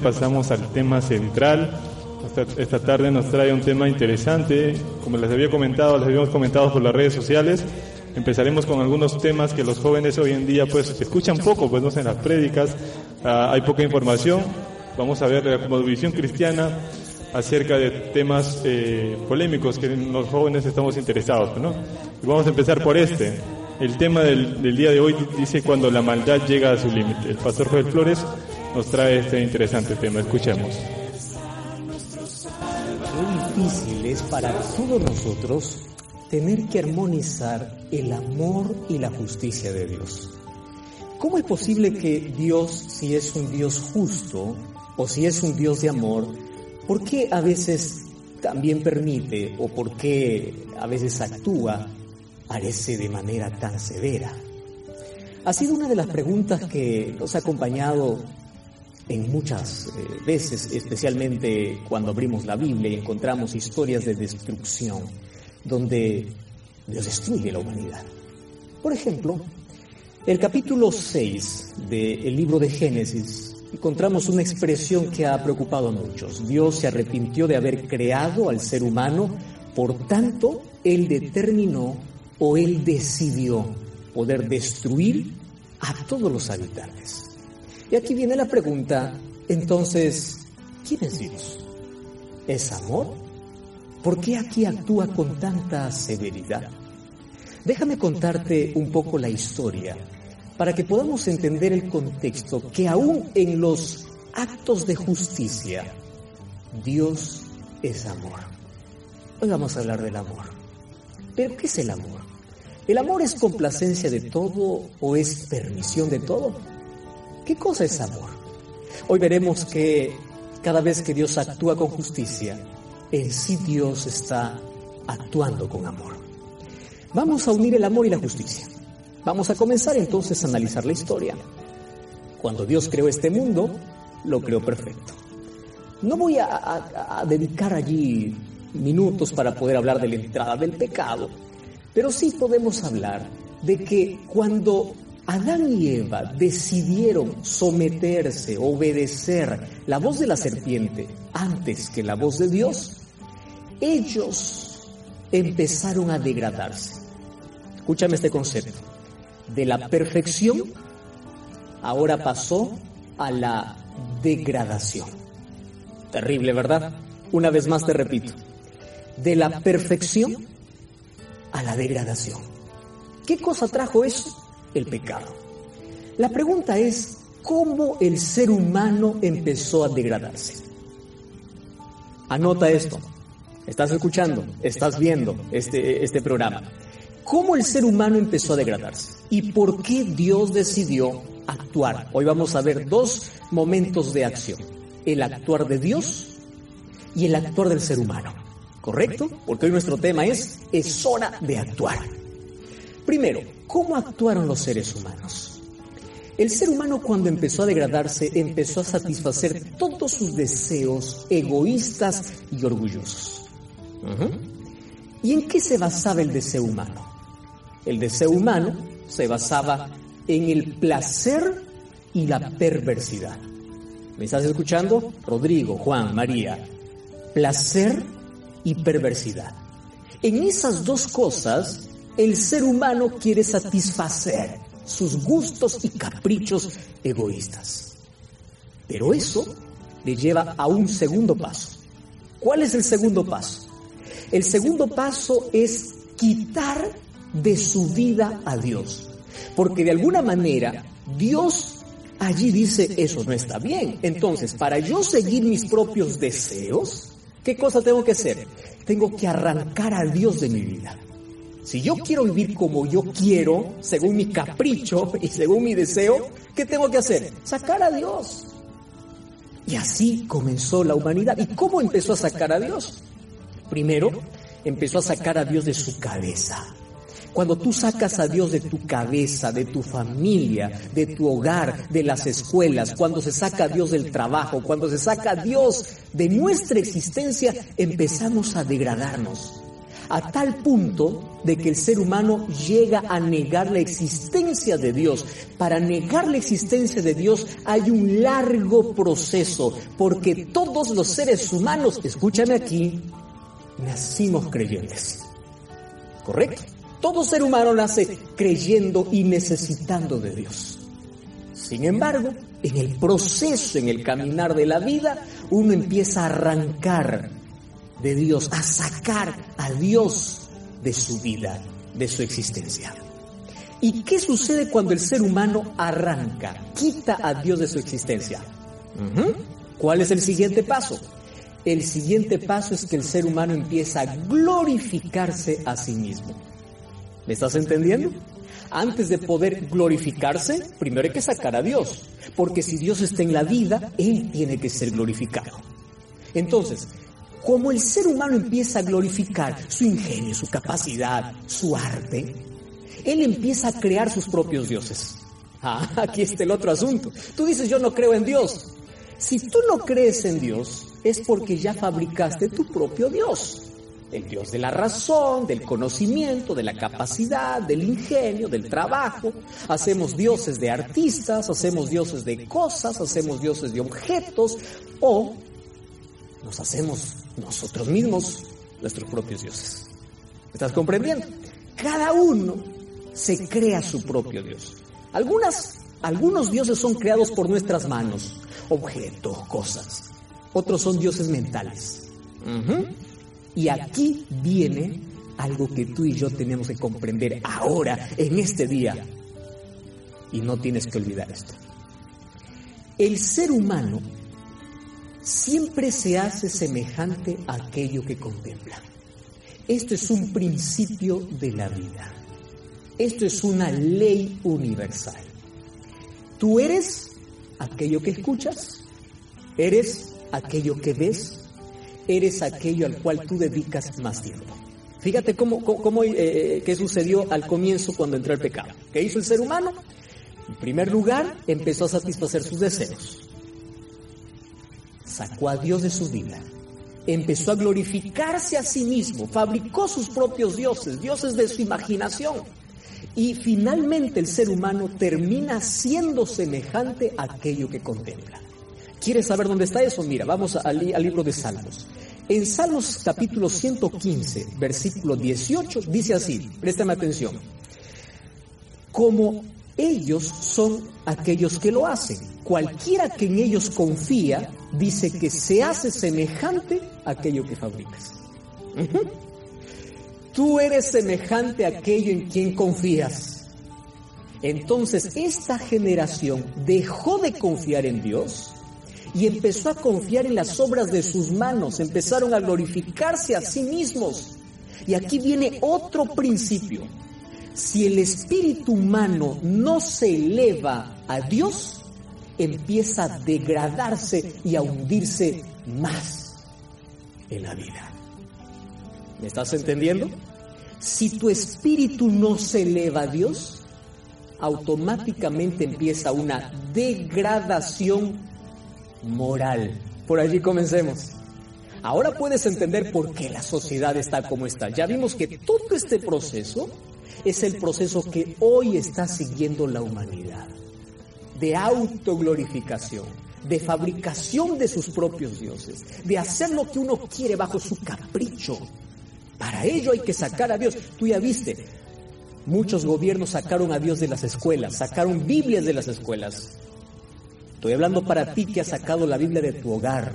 pasamos al tema central. Esta, esta tarde nos trae un tema interesante, como les había comentado, les habíamos comentado por las redes sociales. Empezaremos con algunos temas que los jóvenes hoy en día pues escuchan poco, pues no sé, en las prédicas ah, hay poca información. Vamos a ver la visión cristiana acerca de temas eh, polémicos que los jóvenes estamos interesados, ¿no? Y vamos a empezar por este. El tema del, del día de hoy dice cuando la maldad llega a su límite. El pastor Joel Flores nos trae este interesante tema. Escuchemos. Qué difícil es para todos nosotros tener que armonizar el amor y la justicia de Dios. ¿Cómo es posible que Dios, si es un Dios justo o si es un Dios de amor, ¿por qué a veces también permite o por qué a veces actúa, parece de manera tan severa? Ha sido una de las preguntas que nos ha acompañado en muchas eh, veces, especialmente cuando abrimos la Biblia y encontramos historias de destrucción, donde Dios destruye la humanidad. Por ejemplo, el capítulo 6 del libro de Génesis encontramos una expresión que ha preocupado a muchos. Dios se arrepintió de haber creado al ser humano, por tanto, Él determinó o Él decidió poder destruir a todos los habitantes. Y aquí viene la pregunta, entonces, ¿quién es Dios? ¿Es amor? ¿Por qué aquí actúa con tanta severidad? Déjame contarte un poco la historia para que podamos entender el contexto que aún en los actos de justicia, Dios es amor. Hoy vamos a hablar del amor. ¿Pero qué es el amor? ¿El amor es complacencia de todo o es permisión de todo? ¿Qué cosa es amor? Hoy veremos que cada vez que Dios actúa con justicia, en sí Dios está actuando con amor. Vamos a unir el amor y la justicia. Vamos a comenzar entonces a analizar la historia. Cuando Dios creó este mundo, lo creó perfecto. No voy a, dedicar allí minutos para poder hablar de la entrada del pecado, pero sí podemos hablar de que cuando Adán y Eva decidieron someterse, obedecer la voz de la serpiente antes que la voz de Dios, ellos empezaron a degradarse. Escúchame este concepto. De la perfección, ahora pasó a la degradación. Terrible, ¿verdad? Una vez más te repito. De la perfección a la degradación. ¿Qué cosa trajo eso? El pecado. La pregunta es, ¿cómo el ser humano empezó a degradarse? Anota esto. Estás escuchando, estás viendo este, este programa. ¿Cómo el ser humano empezó a degradarse? ¿Y por qué Dios decidió actuar? Hoy vamos a ver dos momentos de acción. El actuar de Dios y el actuar del ser humano. ¿Correcto? Porque hoy nuestro tema es, es hora de actuar. Primero, ¿cómo actuaron los seres humanos? El ser humano cuando empezó a degradarse empezó a satisfacer todos sus deseos egoístas y orgullosos. ¿Y en qué se basaba el deseo humano? El deseo humano se basaba en el placer y la perversidad. ¿Me estás escuchando? Rodrigo, Juan, María. Placer y perversidad. En esas dos cosas, el ser humano quiere satisfacer sus gustos y caprichos egoístas. Pero eso le lleva a un segundo paso. ¿Cuál es el segundo paso? El segundo paso es quitar de su vida a Dios. Porque de alguna manera Dios allí dice, eso no está bien. Entonces, para yo seguir mis propios deseos, ¿qué cosa tengo que hacer? Tengo que arrancar a Dios de mi vida. Si yo quiero vivir como yo quiero, según mi capricho y según mi deseo, ¿qué tengo que hacer? Sacar a Dios. Y así comenzó la humanidad. ¿Y cómo empezó a sacar a Dios? Primero, empezó a sacar a Dios de su cabeza. Cuando tú sacas a Dios de tu cabeza, de tu familia, de tu hogar, de las escuelas, cuando se saca a Dios del trabajo, cuando se saca a Dios de nuestra existencia, empezamos a degradarnos. A tal punto de que el ser humano llega a negar la existencia de Dios. Para negar la existencia de Dios hay un largo proceso, porque todos los seres humanos, escúchame aquí, nacimos creyentes. ¿Correcto? Todo ser humano nace creyendo y necesitando de Dios. Sin embargo, en el proceso, en el caminar de la vida, uno empieza a arrancar de Dios, a sacar a Dios de su vida, de su existencia. ¿Y qué sucede cuando el ser humano arranca, quita a Dios de su existencia? ¿Cuál es el siguiente paso? El siguiente paso es que el ser humano empieza a glorificarse a sí mismo. ¿Me estás entendiendo? Antes de poder glorificarse, primero hay que sacar a Dios, porque si Dios está en la vida, Él tiene que ser glorificado. Entonces, como el ser humano empieza a glorificar su ingenio, su capacidad, su arte, Él empieza a crear sus propios dioses. [laughs] Ah, aquí está el otro asunto. Tú dices, yo no creo en Dios. Si tú no crees en Dios, es porque ya fabricaste tu propio Dios el Dios de la razón, del conocimiento, de la capacidad, del ingenio, del trabajo. Hacemos dioses de artistas, hacemos dioses de cosas, hacemos dioses de objetos o nos hacemos nosotros mismos nuestros propios dioses. ¿Estás comprendiendo? Cada uno se crea su propio Dios. Algunas, algunos dioses son creados por nuestras manos, objetos, cosas. Otros son dioses mentales. Y aquí viene algo que tú y yo tenemos que comprender ahora, en este día. Y no tienes que olvidar esto. El ser humano siempre se hace semejante a aquello que contempla. Esto es un principio de la vida. Esto es una ley universal. Tú eres aquello que escuchas, eres aquello que ves, eres aquello al cual tú dedicas más tiempo. Fíjate cómo, cómo eh, qué sucedió al comienzo cuando entró el pecado. ¿Qué hizo el ser humano? En primer lugar, empezó a satisfacer sus deseos. Sacó a Dios de su vida. Empezó a glorificarse a sí mismo. Fabricó sus propios dioses, dioses de su imaginación. Y finalmente el ser humano termina siendo semejante a aquello que contempla. ¿Quieres saber dónde está eso? Mira, vamos al, libro de Salmos. En Salmos capítulo 115, versículo 18, dice así, préstame atención. Como ellos son aquellos que lo hacen. Cualquiera que en ellos confía dice que se hace semejante a aquello que fabricas. Tú eres semejante a aquello en quien confías. Entonces esta generación dejó de confiar en Dios y empezó a confiar en las obras de sus manos, empezaron a glorificarse a sí mismos. Y aquí viene otro principio. Si el espíritu humano no se eleva a Dios, empieza a degradarse y a hundirse más en la vida. ¿Me estás entendiendo? Si tu espíritu no se eleva a Dios, automáticamente empieza una degradación moral. Por allí comencemos. Ahora puedes entender por qué la sociedad está como está. Ya vimos que todo este proceso es el proceso que hoy está siguiendo la humanidad, de autoglorificación, de fabricación de sus propios dioses, de hacer lo que uno quiere bajo su capricho. Para ello hay que sacar a Dios. Tú ya viste, muchos gobiernos sacaron a Dios de las escuelas, sacaron Biblias de las escuelas. Estoy hablando para ti que has sacado la Biblia de tu hogar.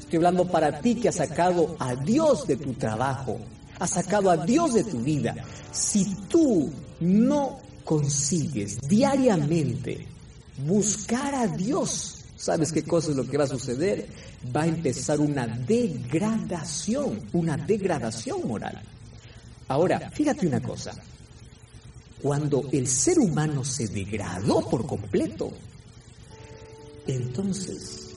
Estoy hablando para ti que has sacado a Dios de tu trabajo, has sacado a Dios de tu vida. Si tú no consigues diariamente buscar a Dios, ¿sabes qué cosa es lo que va a suceder? Va a empezar una degradación, una degradación moral. Ahora, fíjate una cosa. Cuando el ser humano se degradó por completo, entonces,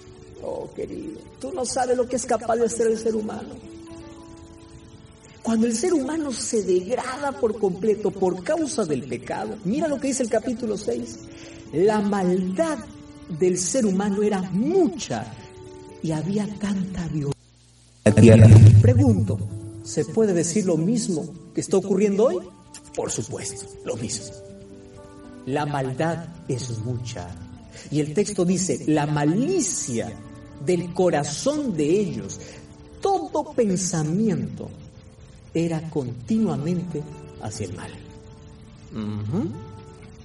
oh querido, tú no sabes lo que es capaz de hacer el ser humano. Cuando el ser humano se degrada por completo por causa del pecado, mira lo que dice el capítulo 6, la maldad del ser humano era mucha y había tanta violencia. Pregunto, ¿se puede decir lo mismo que está ocurriendo hoy? Por supuesto, lo mismo. La maldad es mucha. Y el texto dice, la malicia del corazón de ellos, todo pensamiento era continuamente hacia el mal.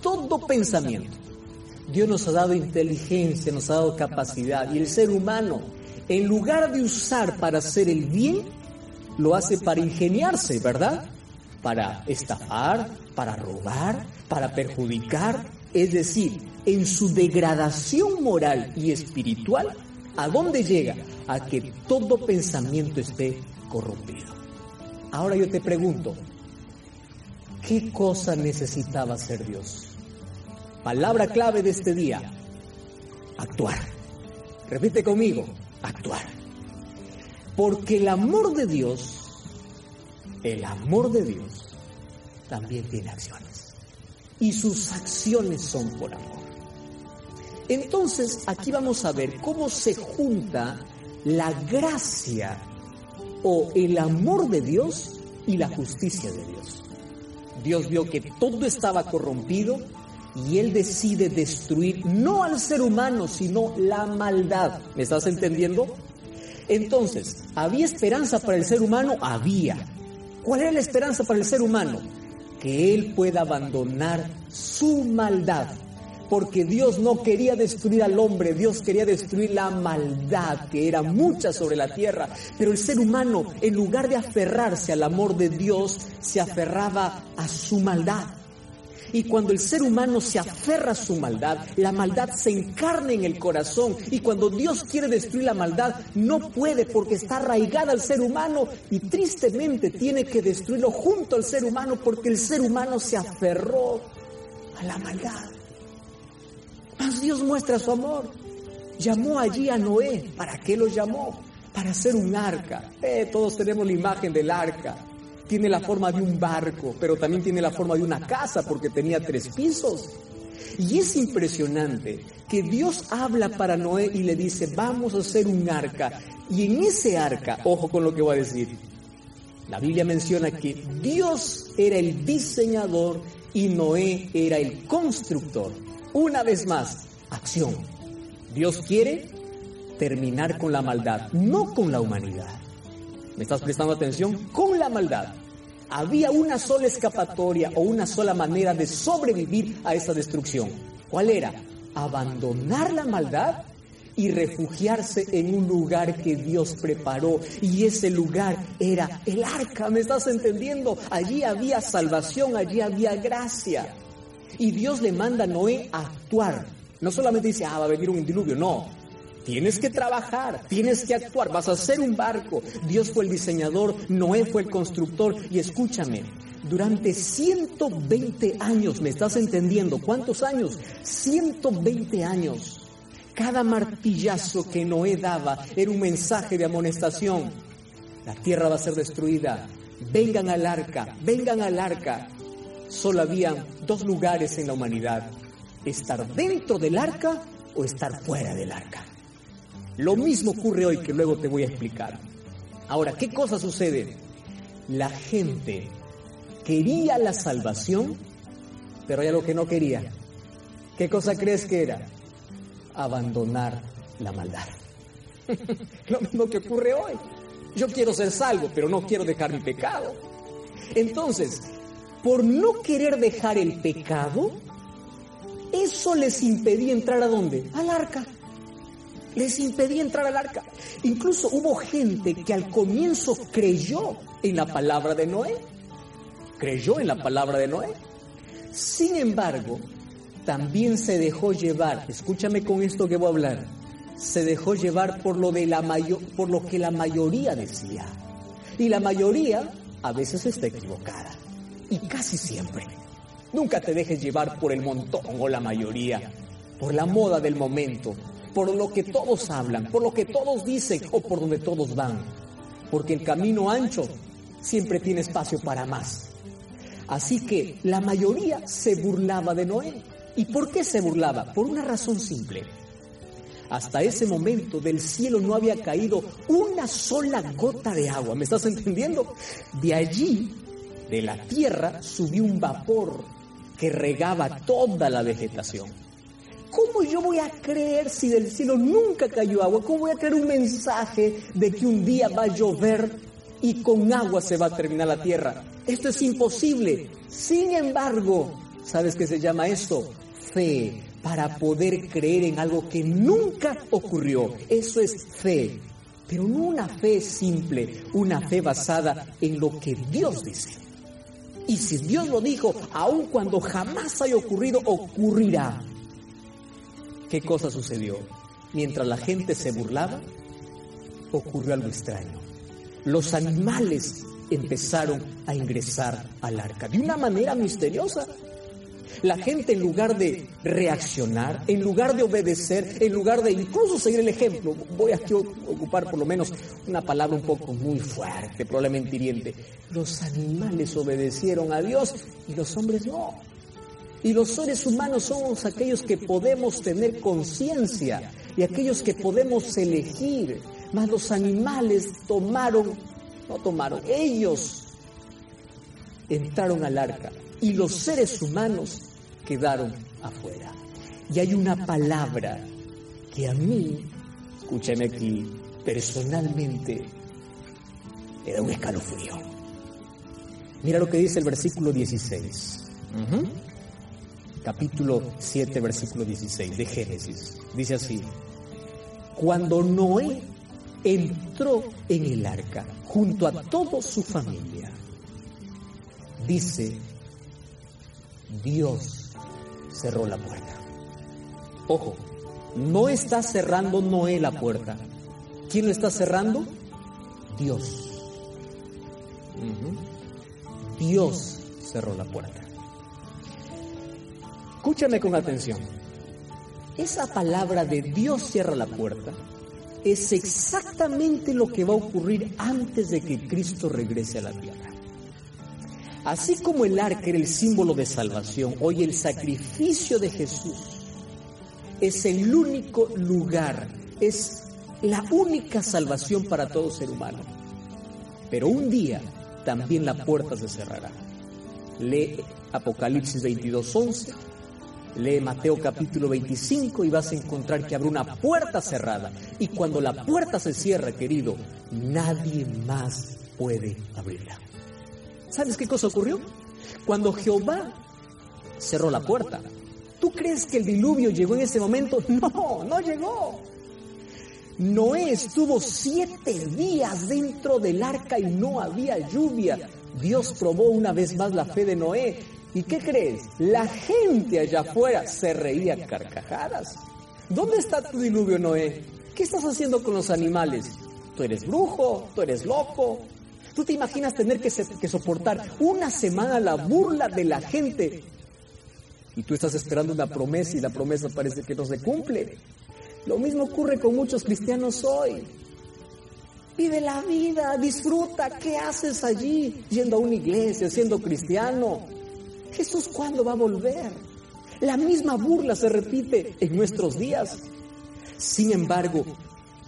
Todo pensamiento. Dios nos ha dado inteligencia, nos ha dado capacidad y el ser humano, en lugar de usar para hacer el bien, lo hace para ingeniarse, ¿verdad? Para estafar, para robar, para perjudicar. Es decir, en su degradación moral y espiritual, ¿a dónde llega? A que todo pensamiento esté corrompido. Ahora yo te pregunto, ¿qué cosa necesitaba hacer Dios? Palabra clave de este día, actuar. Repite conmigo, actuar. Porque el amor de Dios, el amor de Dios, también tiene acciones. Y sus acciones son por amor. Entonces, aquí vamos a ver cómo se junta la gracia o el amor de Dios y la justicia de Dios. Dios vio que todo estaba corrompido y Él decide destruir no al ser humano, sino la maldad. ¿Me estás entendiendo? Entonces, ¿había esperanza para el ser humano? Había. ¿Cuál era la esperanza para el ser humano? Que Él pueda abandonar su maldad porque Dios no quería destruir al hombre, Dios quería destruir la maldad que era mucha sobre la tierra. Pero el ser humano, en lugar de aferrarse al amor de Dios, se aferraba a su maldad. Y cuando el ser humano se aferra a su maldad, la maldad se encarna en el corazón. Y cuando Dios quiere destruir la maldad, no puede porque está arraigada al ser humano y tristemente tiene que destruirlo junto al ser humano porque el ser humano se aferró a la maldad. Mas Dios muestra su amor. Llamó allí a Noé. ¿Para qué lo llamó? Para hacer un arca. Eh, todos tenemos la imagen del arca. Tiene la forma de un barco, pero también tiene la forma de una casa porque tenía tres pisos. Y es impresionante que Dios habla para Noé y le dice, vamos a hacer un arca. Y en ese arca, ojo con lo que voy a decir, la Biblia menciona que Dios era el diseñador y Noé era el constructor. Una vez más, acción. Dios quiere terminar con la maldad, no con la humanidad. ¿Me estás prestando atención? Con la maldad. Había una sola escapatoria o una sola manera de sobrevivir a esa destrucción. ¿Cuál era? Abandonar la maldad y refugiarse en un lugar que Dios preparó. Y ese lugar era el arca, ¿me estás entendiendo? Allí había salvación, allí había gracia. Y Dios le manda a Noé a actuar. No solamente dice, ah, va a venir un diluvio, no. Tienes que trabajar, tienes que actuar, vas a hacer un barco. Dios fue el diseñador, Noé fue el constructor. Y escúchame, durante 120 años, ¿me estás entendiendo? ¿Cuántos años? 120 años. Cada martillazo que Noé daba era un mensaje de amonestación. La tierra va a ser destruida. Vengan al arca, vengan al arca. Solo había dos lugares en la humanidad. Estar dentro del arca o estar fuera del arca. Lo mismo ocurre hoy que luego te voy a explicar. Ahora, ¿qué cosa sucede? La gente quería la salvación, pero ya lo que no quería. ¿Qué cosa crees que era? Abandonar la maldad. [laughs] lo mismo que ocurre hoy. Yo quiero ser salvo, pero no quiero dejar mi pecado. Entonces, por no querer dejar el pecado, eso les impedía entrar a dónde? Al arca les impedía entrar al arca. Incluso hubo gente que al comienzo creyó en la palabra de Noé. Creyó en la palabra de Noé. Sin embargo, también se dejó llevar, escúchame con esto que voy a hablar, se dejó llevar por lo, de la mayor, por lo que la mayoría decía. Y la mayoría a veces está equivocada. Y casi siempre. Nunca te dejes llevar por el montón o la mayoría, por la moda del momento, por lo que todos hablan, por lo que todos dicen o por donde todos van. Porque el camino ancho siempre tiene espacio para más. Así que la mayoría se burlaba de Noé. ¿Y por qué se burlaba? Por una razón simple. Hasta ese momento del cielo no había caído una sola gota de agua. ¿Me estás entendiendo? De allí, de la tierra, subió un vapor que regaba toda la vegetación. ¿Cómo yo voy a creer si del cielo nunca cayó agua? ¿Cómo voy a creer un mensaje de que un día va a llover y con agua se va a terminar la tierra? Esto es imposible. Sin embargo, ¿sabes qué se llama esto? Fe, para poder creer en algo que nunca ocurrió. Eso es fe. Pero no una fe simple, una fe basada en lo que Dios dice. Y si Dios lo dijo, aun cuando jamás haya ocurrido, ocurrirá. ¿Qué cosa sucedió? Mientras la gente se burlaba, ocurrió algo extraño. Los animales empezaron a ingresar al arca de una manera misteriosa. La gente en lugar de reaccionar, en lugar de obedecer, en lugar de incluso seguir el ejemplo, voy a ocupar por lo menos una palabra un poco muy fuerte, probablemente hiriente, los animales obedecieron a Dios y los hombres no. Y los seres humanos somos aquellos que podemos tener conciencia y aquellos que podemos elegir. Mas los animales tomaron, no tomaron, ellos entraron al arca y los seres humanos quedaron afuera. Y hay una palabra que a mí, escúchame aquí, personalmente, me da un escalofrío. Mira lo que dice el versículo 16 capítulo 7, versículo 16 de Génesis. Dice así, cuando Noé entró en el arca junto a toda su familia, dice, Dios cerró la puerta. Ojo, no está cerrando Noé la puerta. ¿Quién lo está cerrando? Dios. Dios cerró la puerta. Escúchame con atención. Esa palabra de Dios cierra la puerta es exactamente lo que va a ocurrir antes de que Cristo regrese a la tierra. Así como el arca era el símbolo de salvación, hoy el sacrificio de Jesús es el único lugar, es la única salvación para todo ser humano. Pero un día también la puerta se cerrará. Lee Apocalipsis 22:11, lee Mateo capítulo 25 y vas a encontrar que habrá una puerta cerrada. Y cuando la puerta se cierra, querido, nadie más puede abrirla. ¿Sabes qué cosa ocurrió? Cuando Jehová cerró la puerta, ¿tú crees que el diluvio llegó en ese momento? [laughs] No, no llegó. Noé estuvo siete días dentro del arca y no había lluvia. Dios probó una vez más la fe de Noé. ¿Y qué crees? La gente allá afuera se reía carcajadas. ¿Dónde está tu diluvio, Noé? ¿Qué estás haciendo con los animales? Tú eres brujo, tú eres loco. ¿Tú te imaginas tener que, que soportar una semana la burla de la gente? Y tú estás esperando una promesa y la promesa parece que no se cumple. Lo mismo ocurre con muchos cristianos hoy. Vive la vida, disfruta. ¿Qué haces allí? Yendo a una iglesia, siendo cristiano. Jesús, ¿cuándo va a volver? La misma burla se repite en nuestros días. Sin embargo,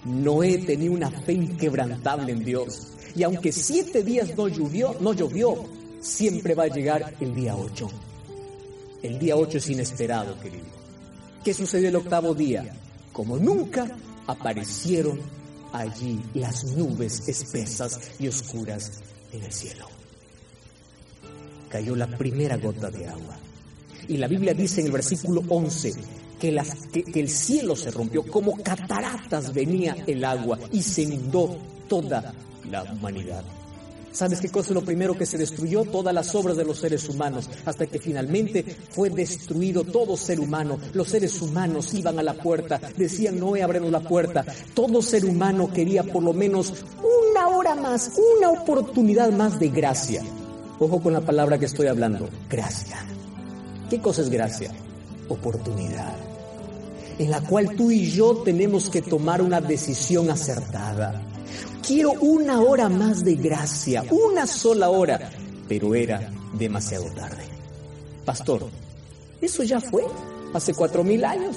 Noé tenía una fe inquebrantable en Dios. Y aunque siete días no llovió, no llovió, siempre va a llegar el día ocho. El día ocho es inesperado, querido. ¿Qué sucedió el octavo día? Como nunca aparecieron allí las nubes espesas y oscuras en el cielo. Cayó la primera gota de agua. Y la Biblia dice en el versículo 11 que, el cielo se rompió, como cataratas venía el agua y se inundó toda la humanidad. ¿Sabes qué cosa es lo primero que se destruyó? Todas las obras de los seres humanos, hasta que finalmente fue destruido todo ser humano. Los seres humanos iban a la puerta, decían, no abrenos la puerta. Todo ser humano quería por lo menos una hora más, una oportunidad más de gracia. Ojo con la palabra que estoy hablando, gracia. ¿Qué cosa es gracia? Oportunidad. En la cual tú y yo tenemos que tomar una decisión acertada. Quiero una hora más de gracia, una sola hora. Pero era demasiado tarde. Pastor, eso ya fue hace cuatro mil años.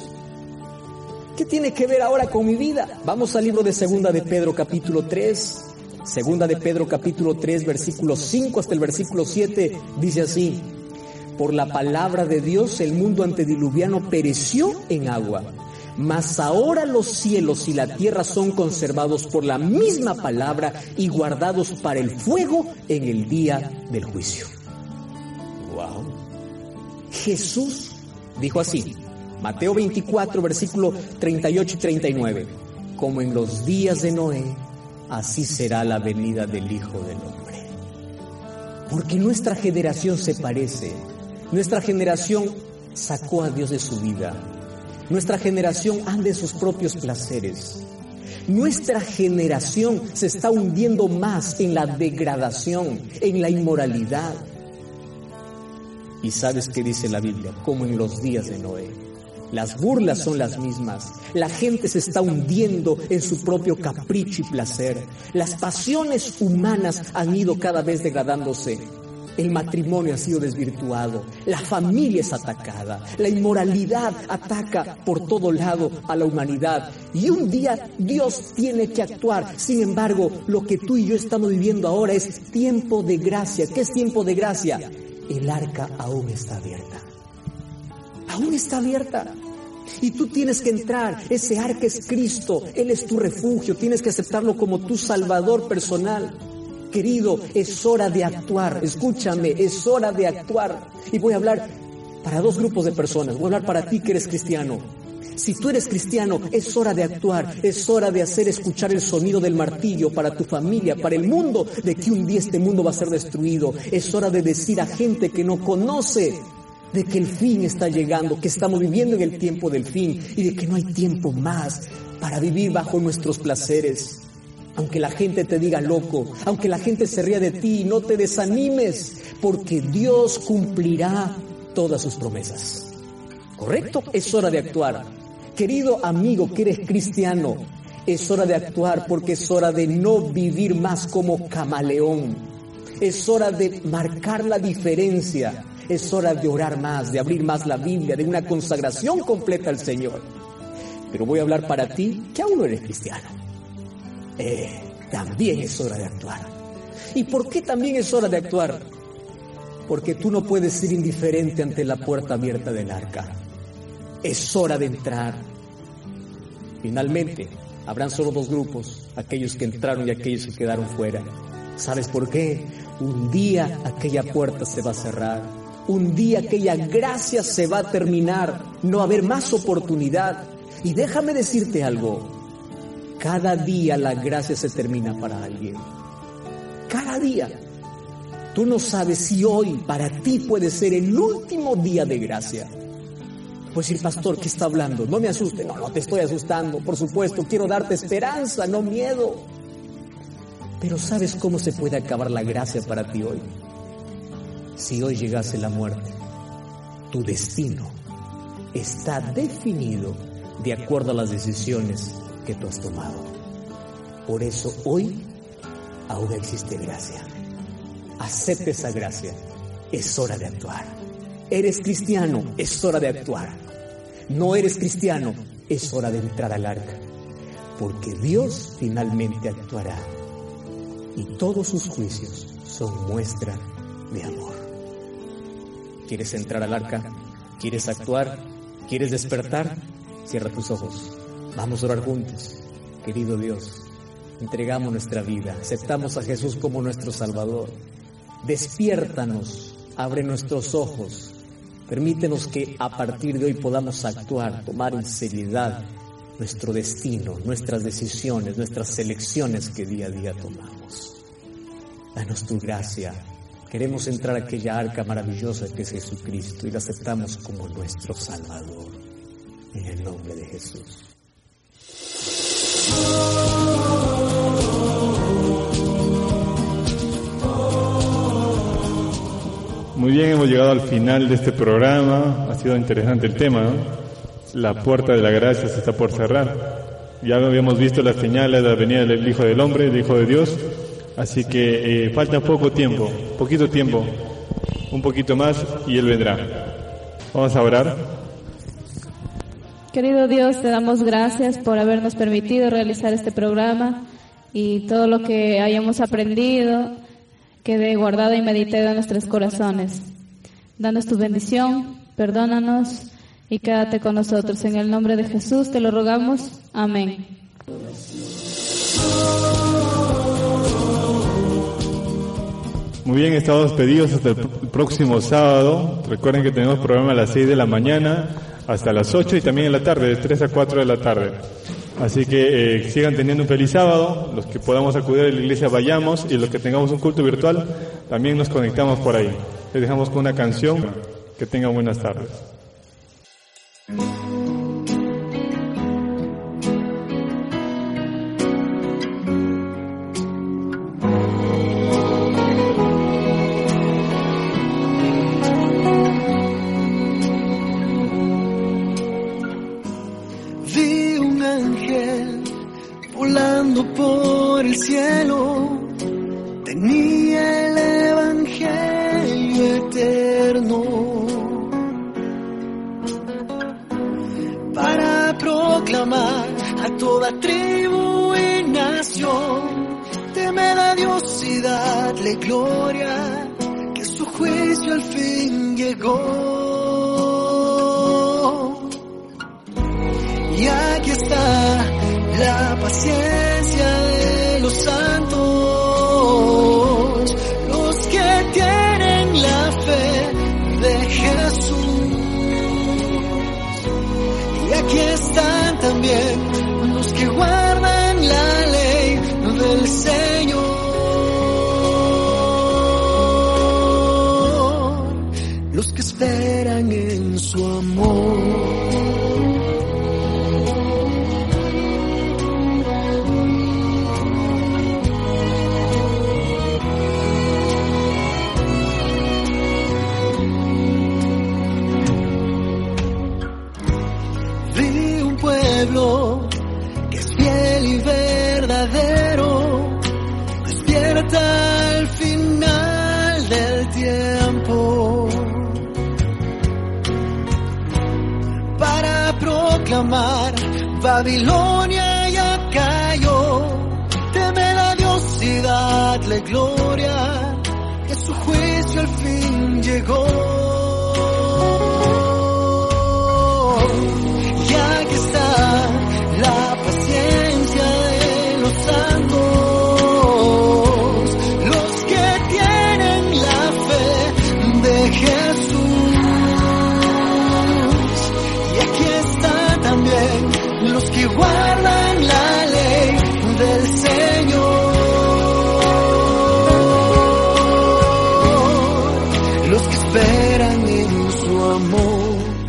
¿Qué tiene que ver ahora con mi vida? Vamos al libro de Segunda de Pedro capítulo 3. Segunda de Pedro capítulo 3 versículo 5 hasta el versículo 7 dice así. Por la palabra de Dios el mundo antediluviano pereció en agua mas ahora los cielos y la tierra son conservados por la misma palabra y guardados para el fuego en el día del juicio. Wow. Jesús dijo así, Mateo 24, versículo 38 y 39, como en los días de Noé, así será la venida del Hijo del Hombre. Porque nuestra generación se parece, nuestra generación sacó a Dios de su vida, nuestra generación anda en sus propios placeres. Nuestra generación se está hundiendo más en la degradación, en la inmoralidad. Y sabes qué dice la Biblia, como en los días de Noé. Las burlas son las mismas. La gente se está hundiendo en su propio capricho y placer. Las pasiones humanas han ido cada vez degradándose. El matrimonio ha sido desvirtuado, la familia es atacada, la inmoralidad ataca por todo lado a la humanidad y un día Dios tiene que actuar. Sin embargo, lo que tú y yo estamos viviendo ahora es tiempo de gracia. ¿Qué es tiempo de gracia? El arca aún está abierta. Aún está abierta. Y tú tienes que entrar. Ese arca es Cristo. Él es tu refugio. Tienes que aceptarlo como tu salvador personal. Querido, es hora de actuar. Escúchame, es hora de actuar. Y voy a hablar para dos grupos de personas. Voy a hablar para ti que eres cristiano. Si tú eres cristiano, es hora de actuar, es hora de hacer escuchar el sonido del martillo para tu familia, para el mundo, de que un día este mundo va a ser destruido. Es hora de decir a gente que no conoce de que el fin está llegando, que estamos viviendo en el tiempo del fin y de que no hay tiempo más para vivir bajo nuestros placeres. Aunque la gente te diga loco, aunque la gente se ría de ti, no te desanimes, porque Dios cumplirá todas sus promesas. ¿Correcto? Es hora de actuar. Querido amigo que eres cristiano, es hora de actuar porque es hora de no vivir más como camaleón. Es hora de marcar la diferencia. Es hora de orar más, de abrir más la Biblia, de una consagración completa al Señor. Pero voy a hablar para ti que aún no eres cristiano. Eh, también es hora de actuar. ¿Y por qué también es hora de actuar? Porque tú no puedes ser indiferente ante la puerta abierta del arca. Es hora de entrar. Finalmente, habrán solo dos grupos, aquellos que entraron y aquellos que quedaron fuera. ¿Sabes por qué? Un día aquella puerta se va a cerrar. Un día aquella gracia se va a terminar. No va a haber más oportunidad. Y déjame decirte algo. Cada día la gracia se termina para alguien. Cada día. Tú no sabes si hoy para ti puede ser el último día de gracia. Pues el pastor, ¿qué está hablando? No me asuste. No, no te estoy asustando. Por supuesto, quiero darte esperanza, no miedo. Pero ¿sabes cómo se puede acabar la gracia para ti hoy? Si hoy llegase la muerte, tu destino está definido de acuerdo a las decisiones que tú has tomado. Por eso hoy aún existe gracia. Acepte esa gracia. Es hora de actuar. Eres cristiano, es hora de actuar. No eres cristiano, es hora de entrar al arca. Porque Dios finalmente actuará y todos sus juicios son muestra de amor. ¿Quieres entrar al arca? ¿Quieres actuar? ¿Quieres despertar? Cierra tus ojos. Vamos a orar juntos. Querido Dios, entregamos nuestra vida, aceptamos a Jesús como nuestro Salvador. Despiértanos, abre nuestros ojos. Permítenos que a partir de hoy podamos actuar, tomar en seriedad nuestro destino, nuestras decisiones, nuestras selecciones que día a día tomamos. Danos tu gracia. Queremos entrar a aquella arca maravillosa que es Jesucristo y la aceptamos como nuestro Salvador. En el nombre de Jesús. Muy bien, hemos llegado al final de este programa. Ha sido interesante el tema, ¿no? La puerta de la gracia se está por cerrar. Ya habíamos visto las señales de la venida del Hijo del Hombre, del Hijo de Dios. Así que eh, falta poco tiempo, poquito tiempo, un poquito más y Él vendrá. Vamos a orar. Querido Dios, te damos gracias por habernos permitido realizar este programa y todo lo que hayamos aprendido quede guardado y meditado en nuestros corazones. Danos tu bendición, perdónanos y quédate con nosotros. En el nombre de Jesús te lo rogamos. Amén. Muy bien, estamos despedidos hasta el próximo sábado. Recuerden que tenemos programa a las 6 de la mañana hasta las 8 y también en la tarde, de 3 a 4 de la tarde. Así que eh, sigan teniendo un feliz sábado. Los que podamos acudir a la iglesia vayamos y los que tengamos un culto virtual también nos conectamos por ahí. Les dejamos con una canción. Que tengan buenas tardes.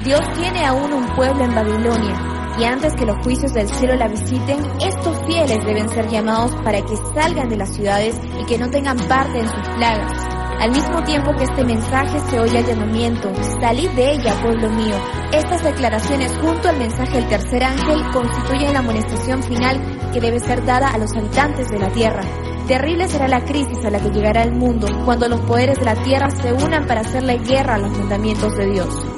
Dios tiene aún un pueblo en Babilonia, y antes que los juicios del cielo la visiten, estos fieles deben ser llamados para que salgan de las ciudades y que no tengan parte en sus plagas. Al mismo tiempo que este mensaje se oye el llamamiento, salid de ella, pueblo mío. Estas declaraciones junto al mensaje del tercer ángel constituyen la amonestación final que debe ser dada a los habitantes de la tierra. Terrible será la crisis a la que llegará el mundo cuando los poderes de la tierra se unan para hacerle guerra a los mandamientos de Dios.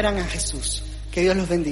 Esperan a Jesús. Que Dios los bendiga.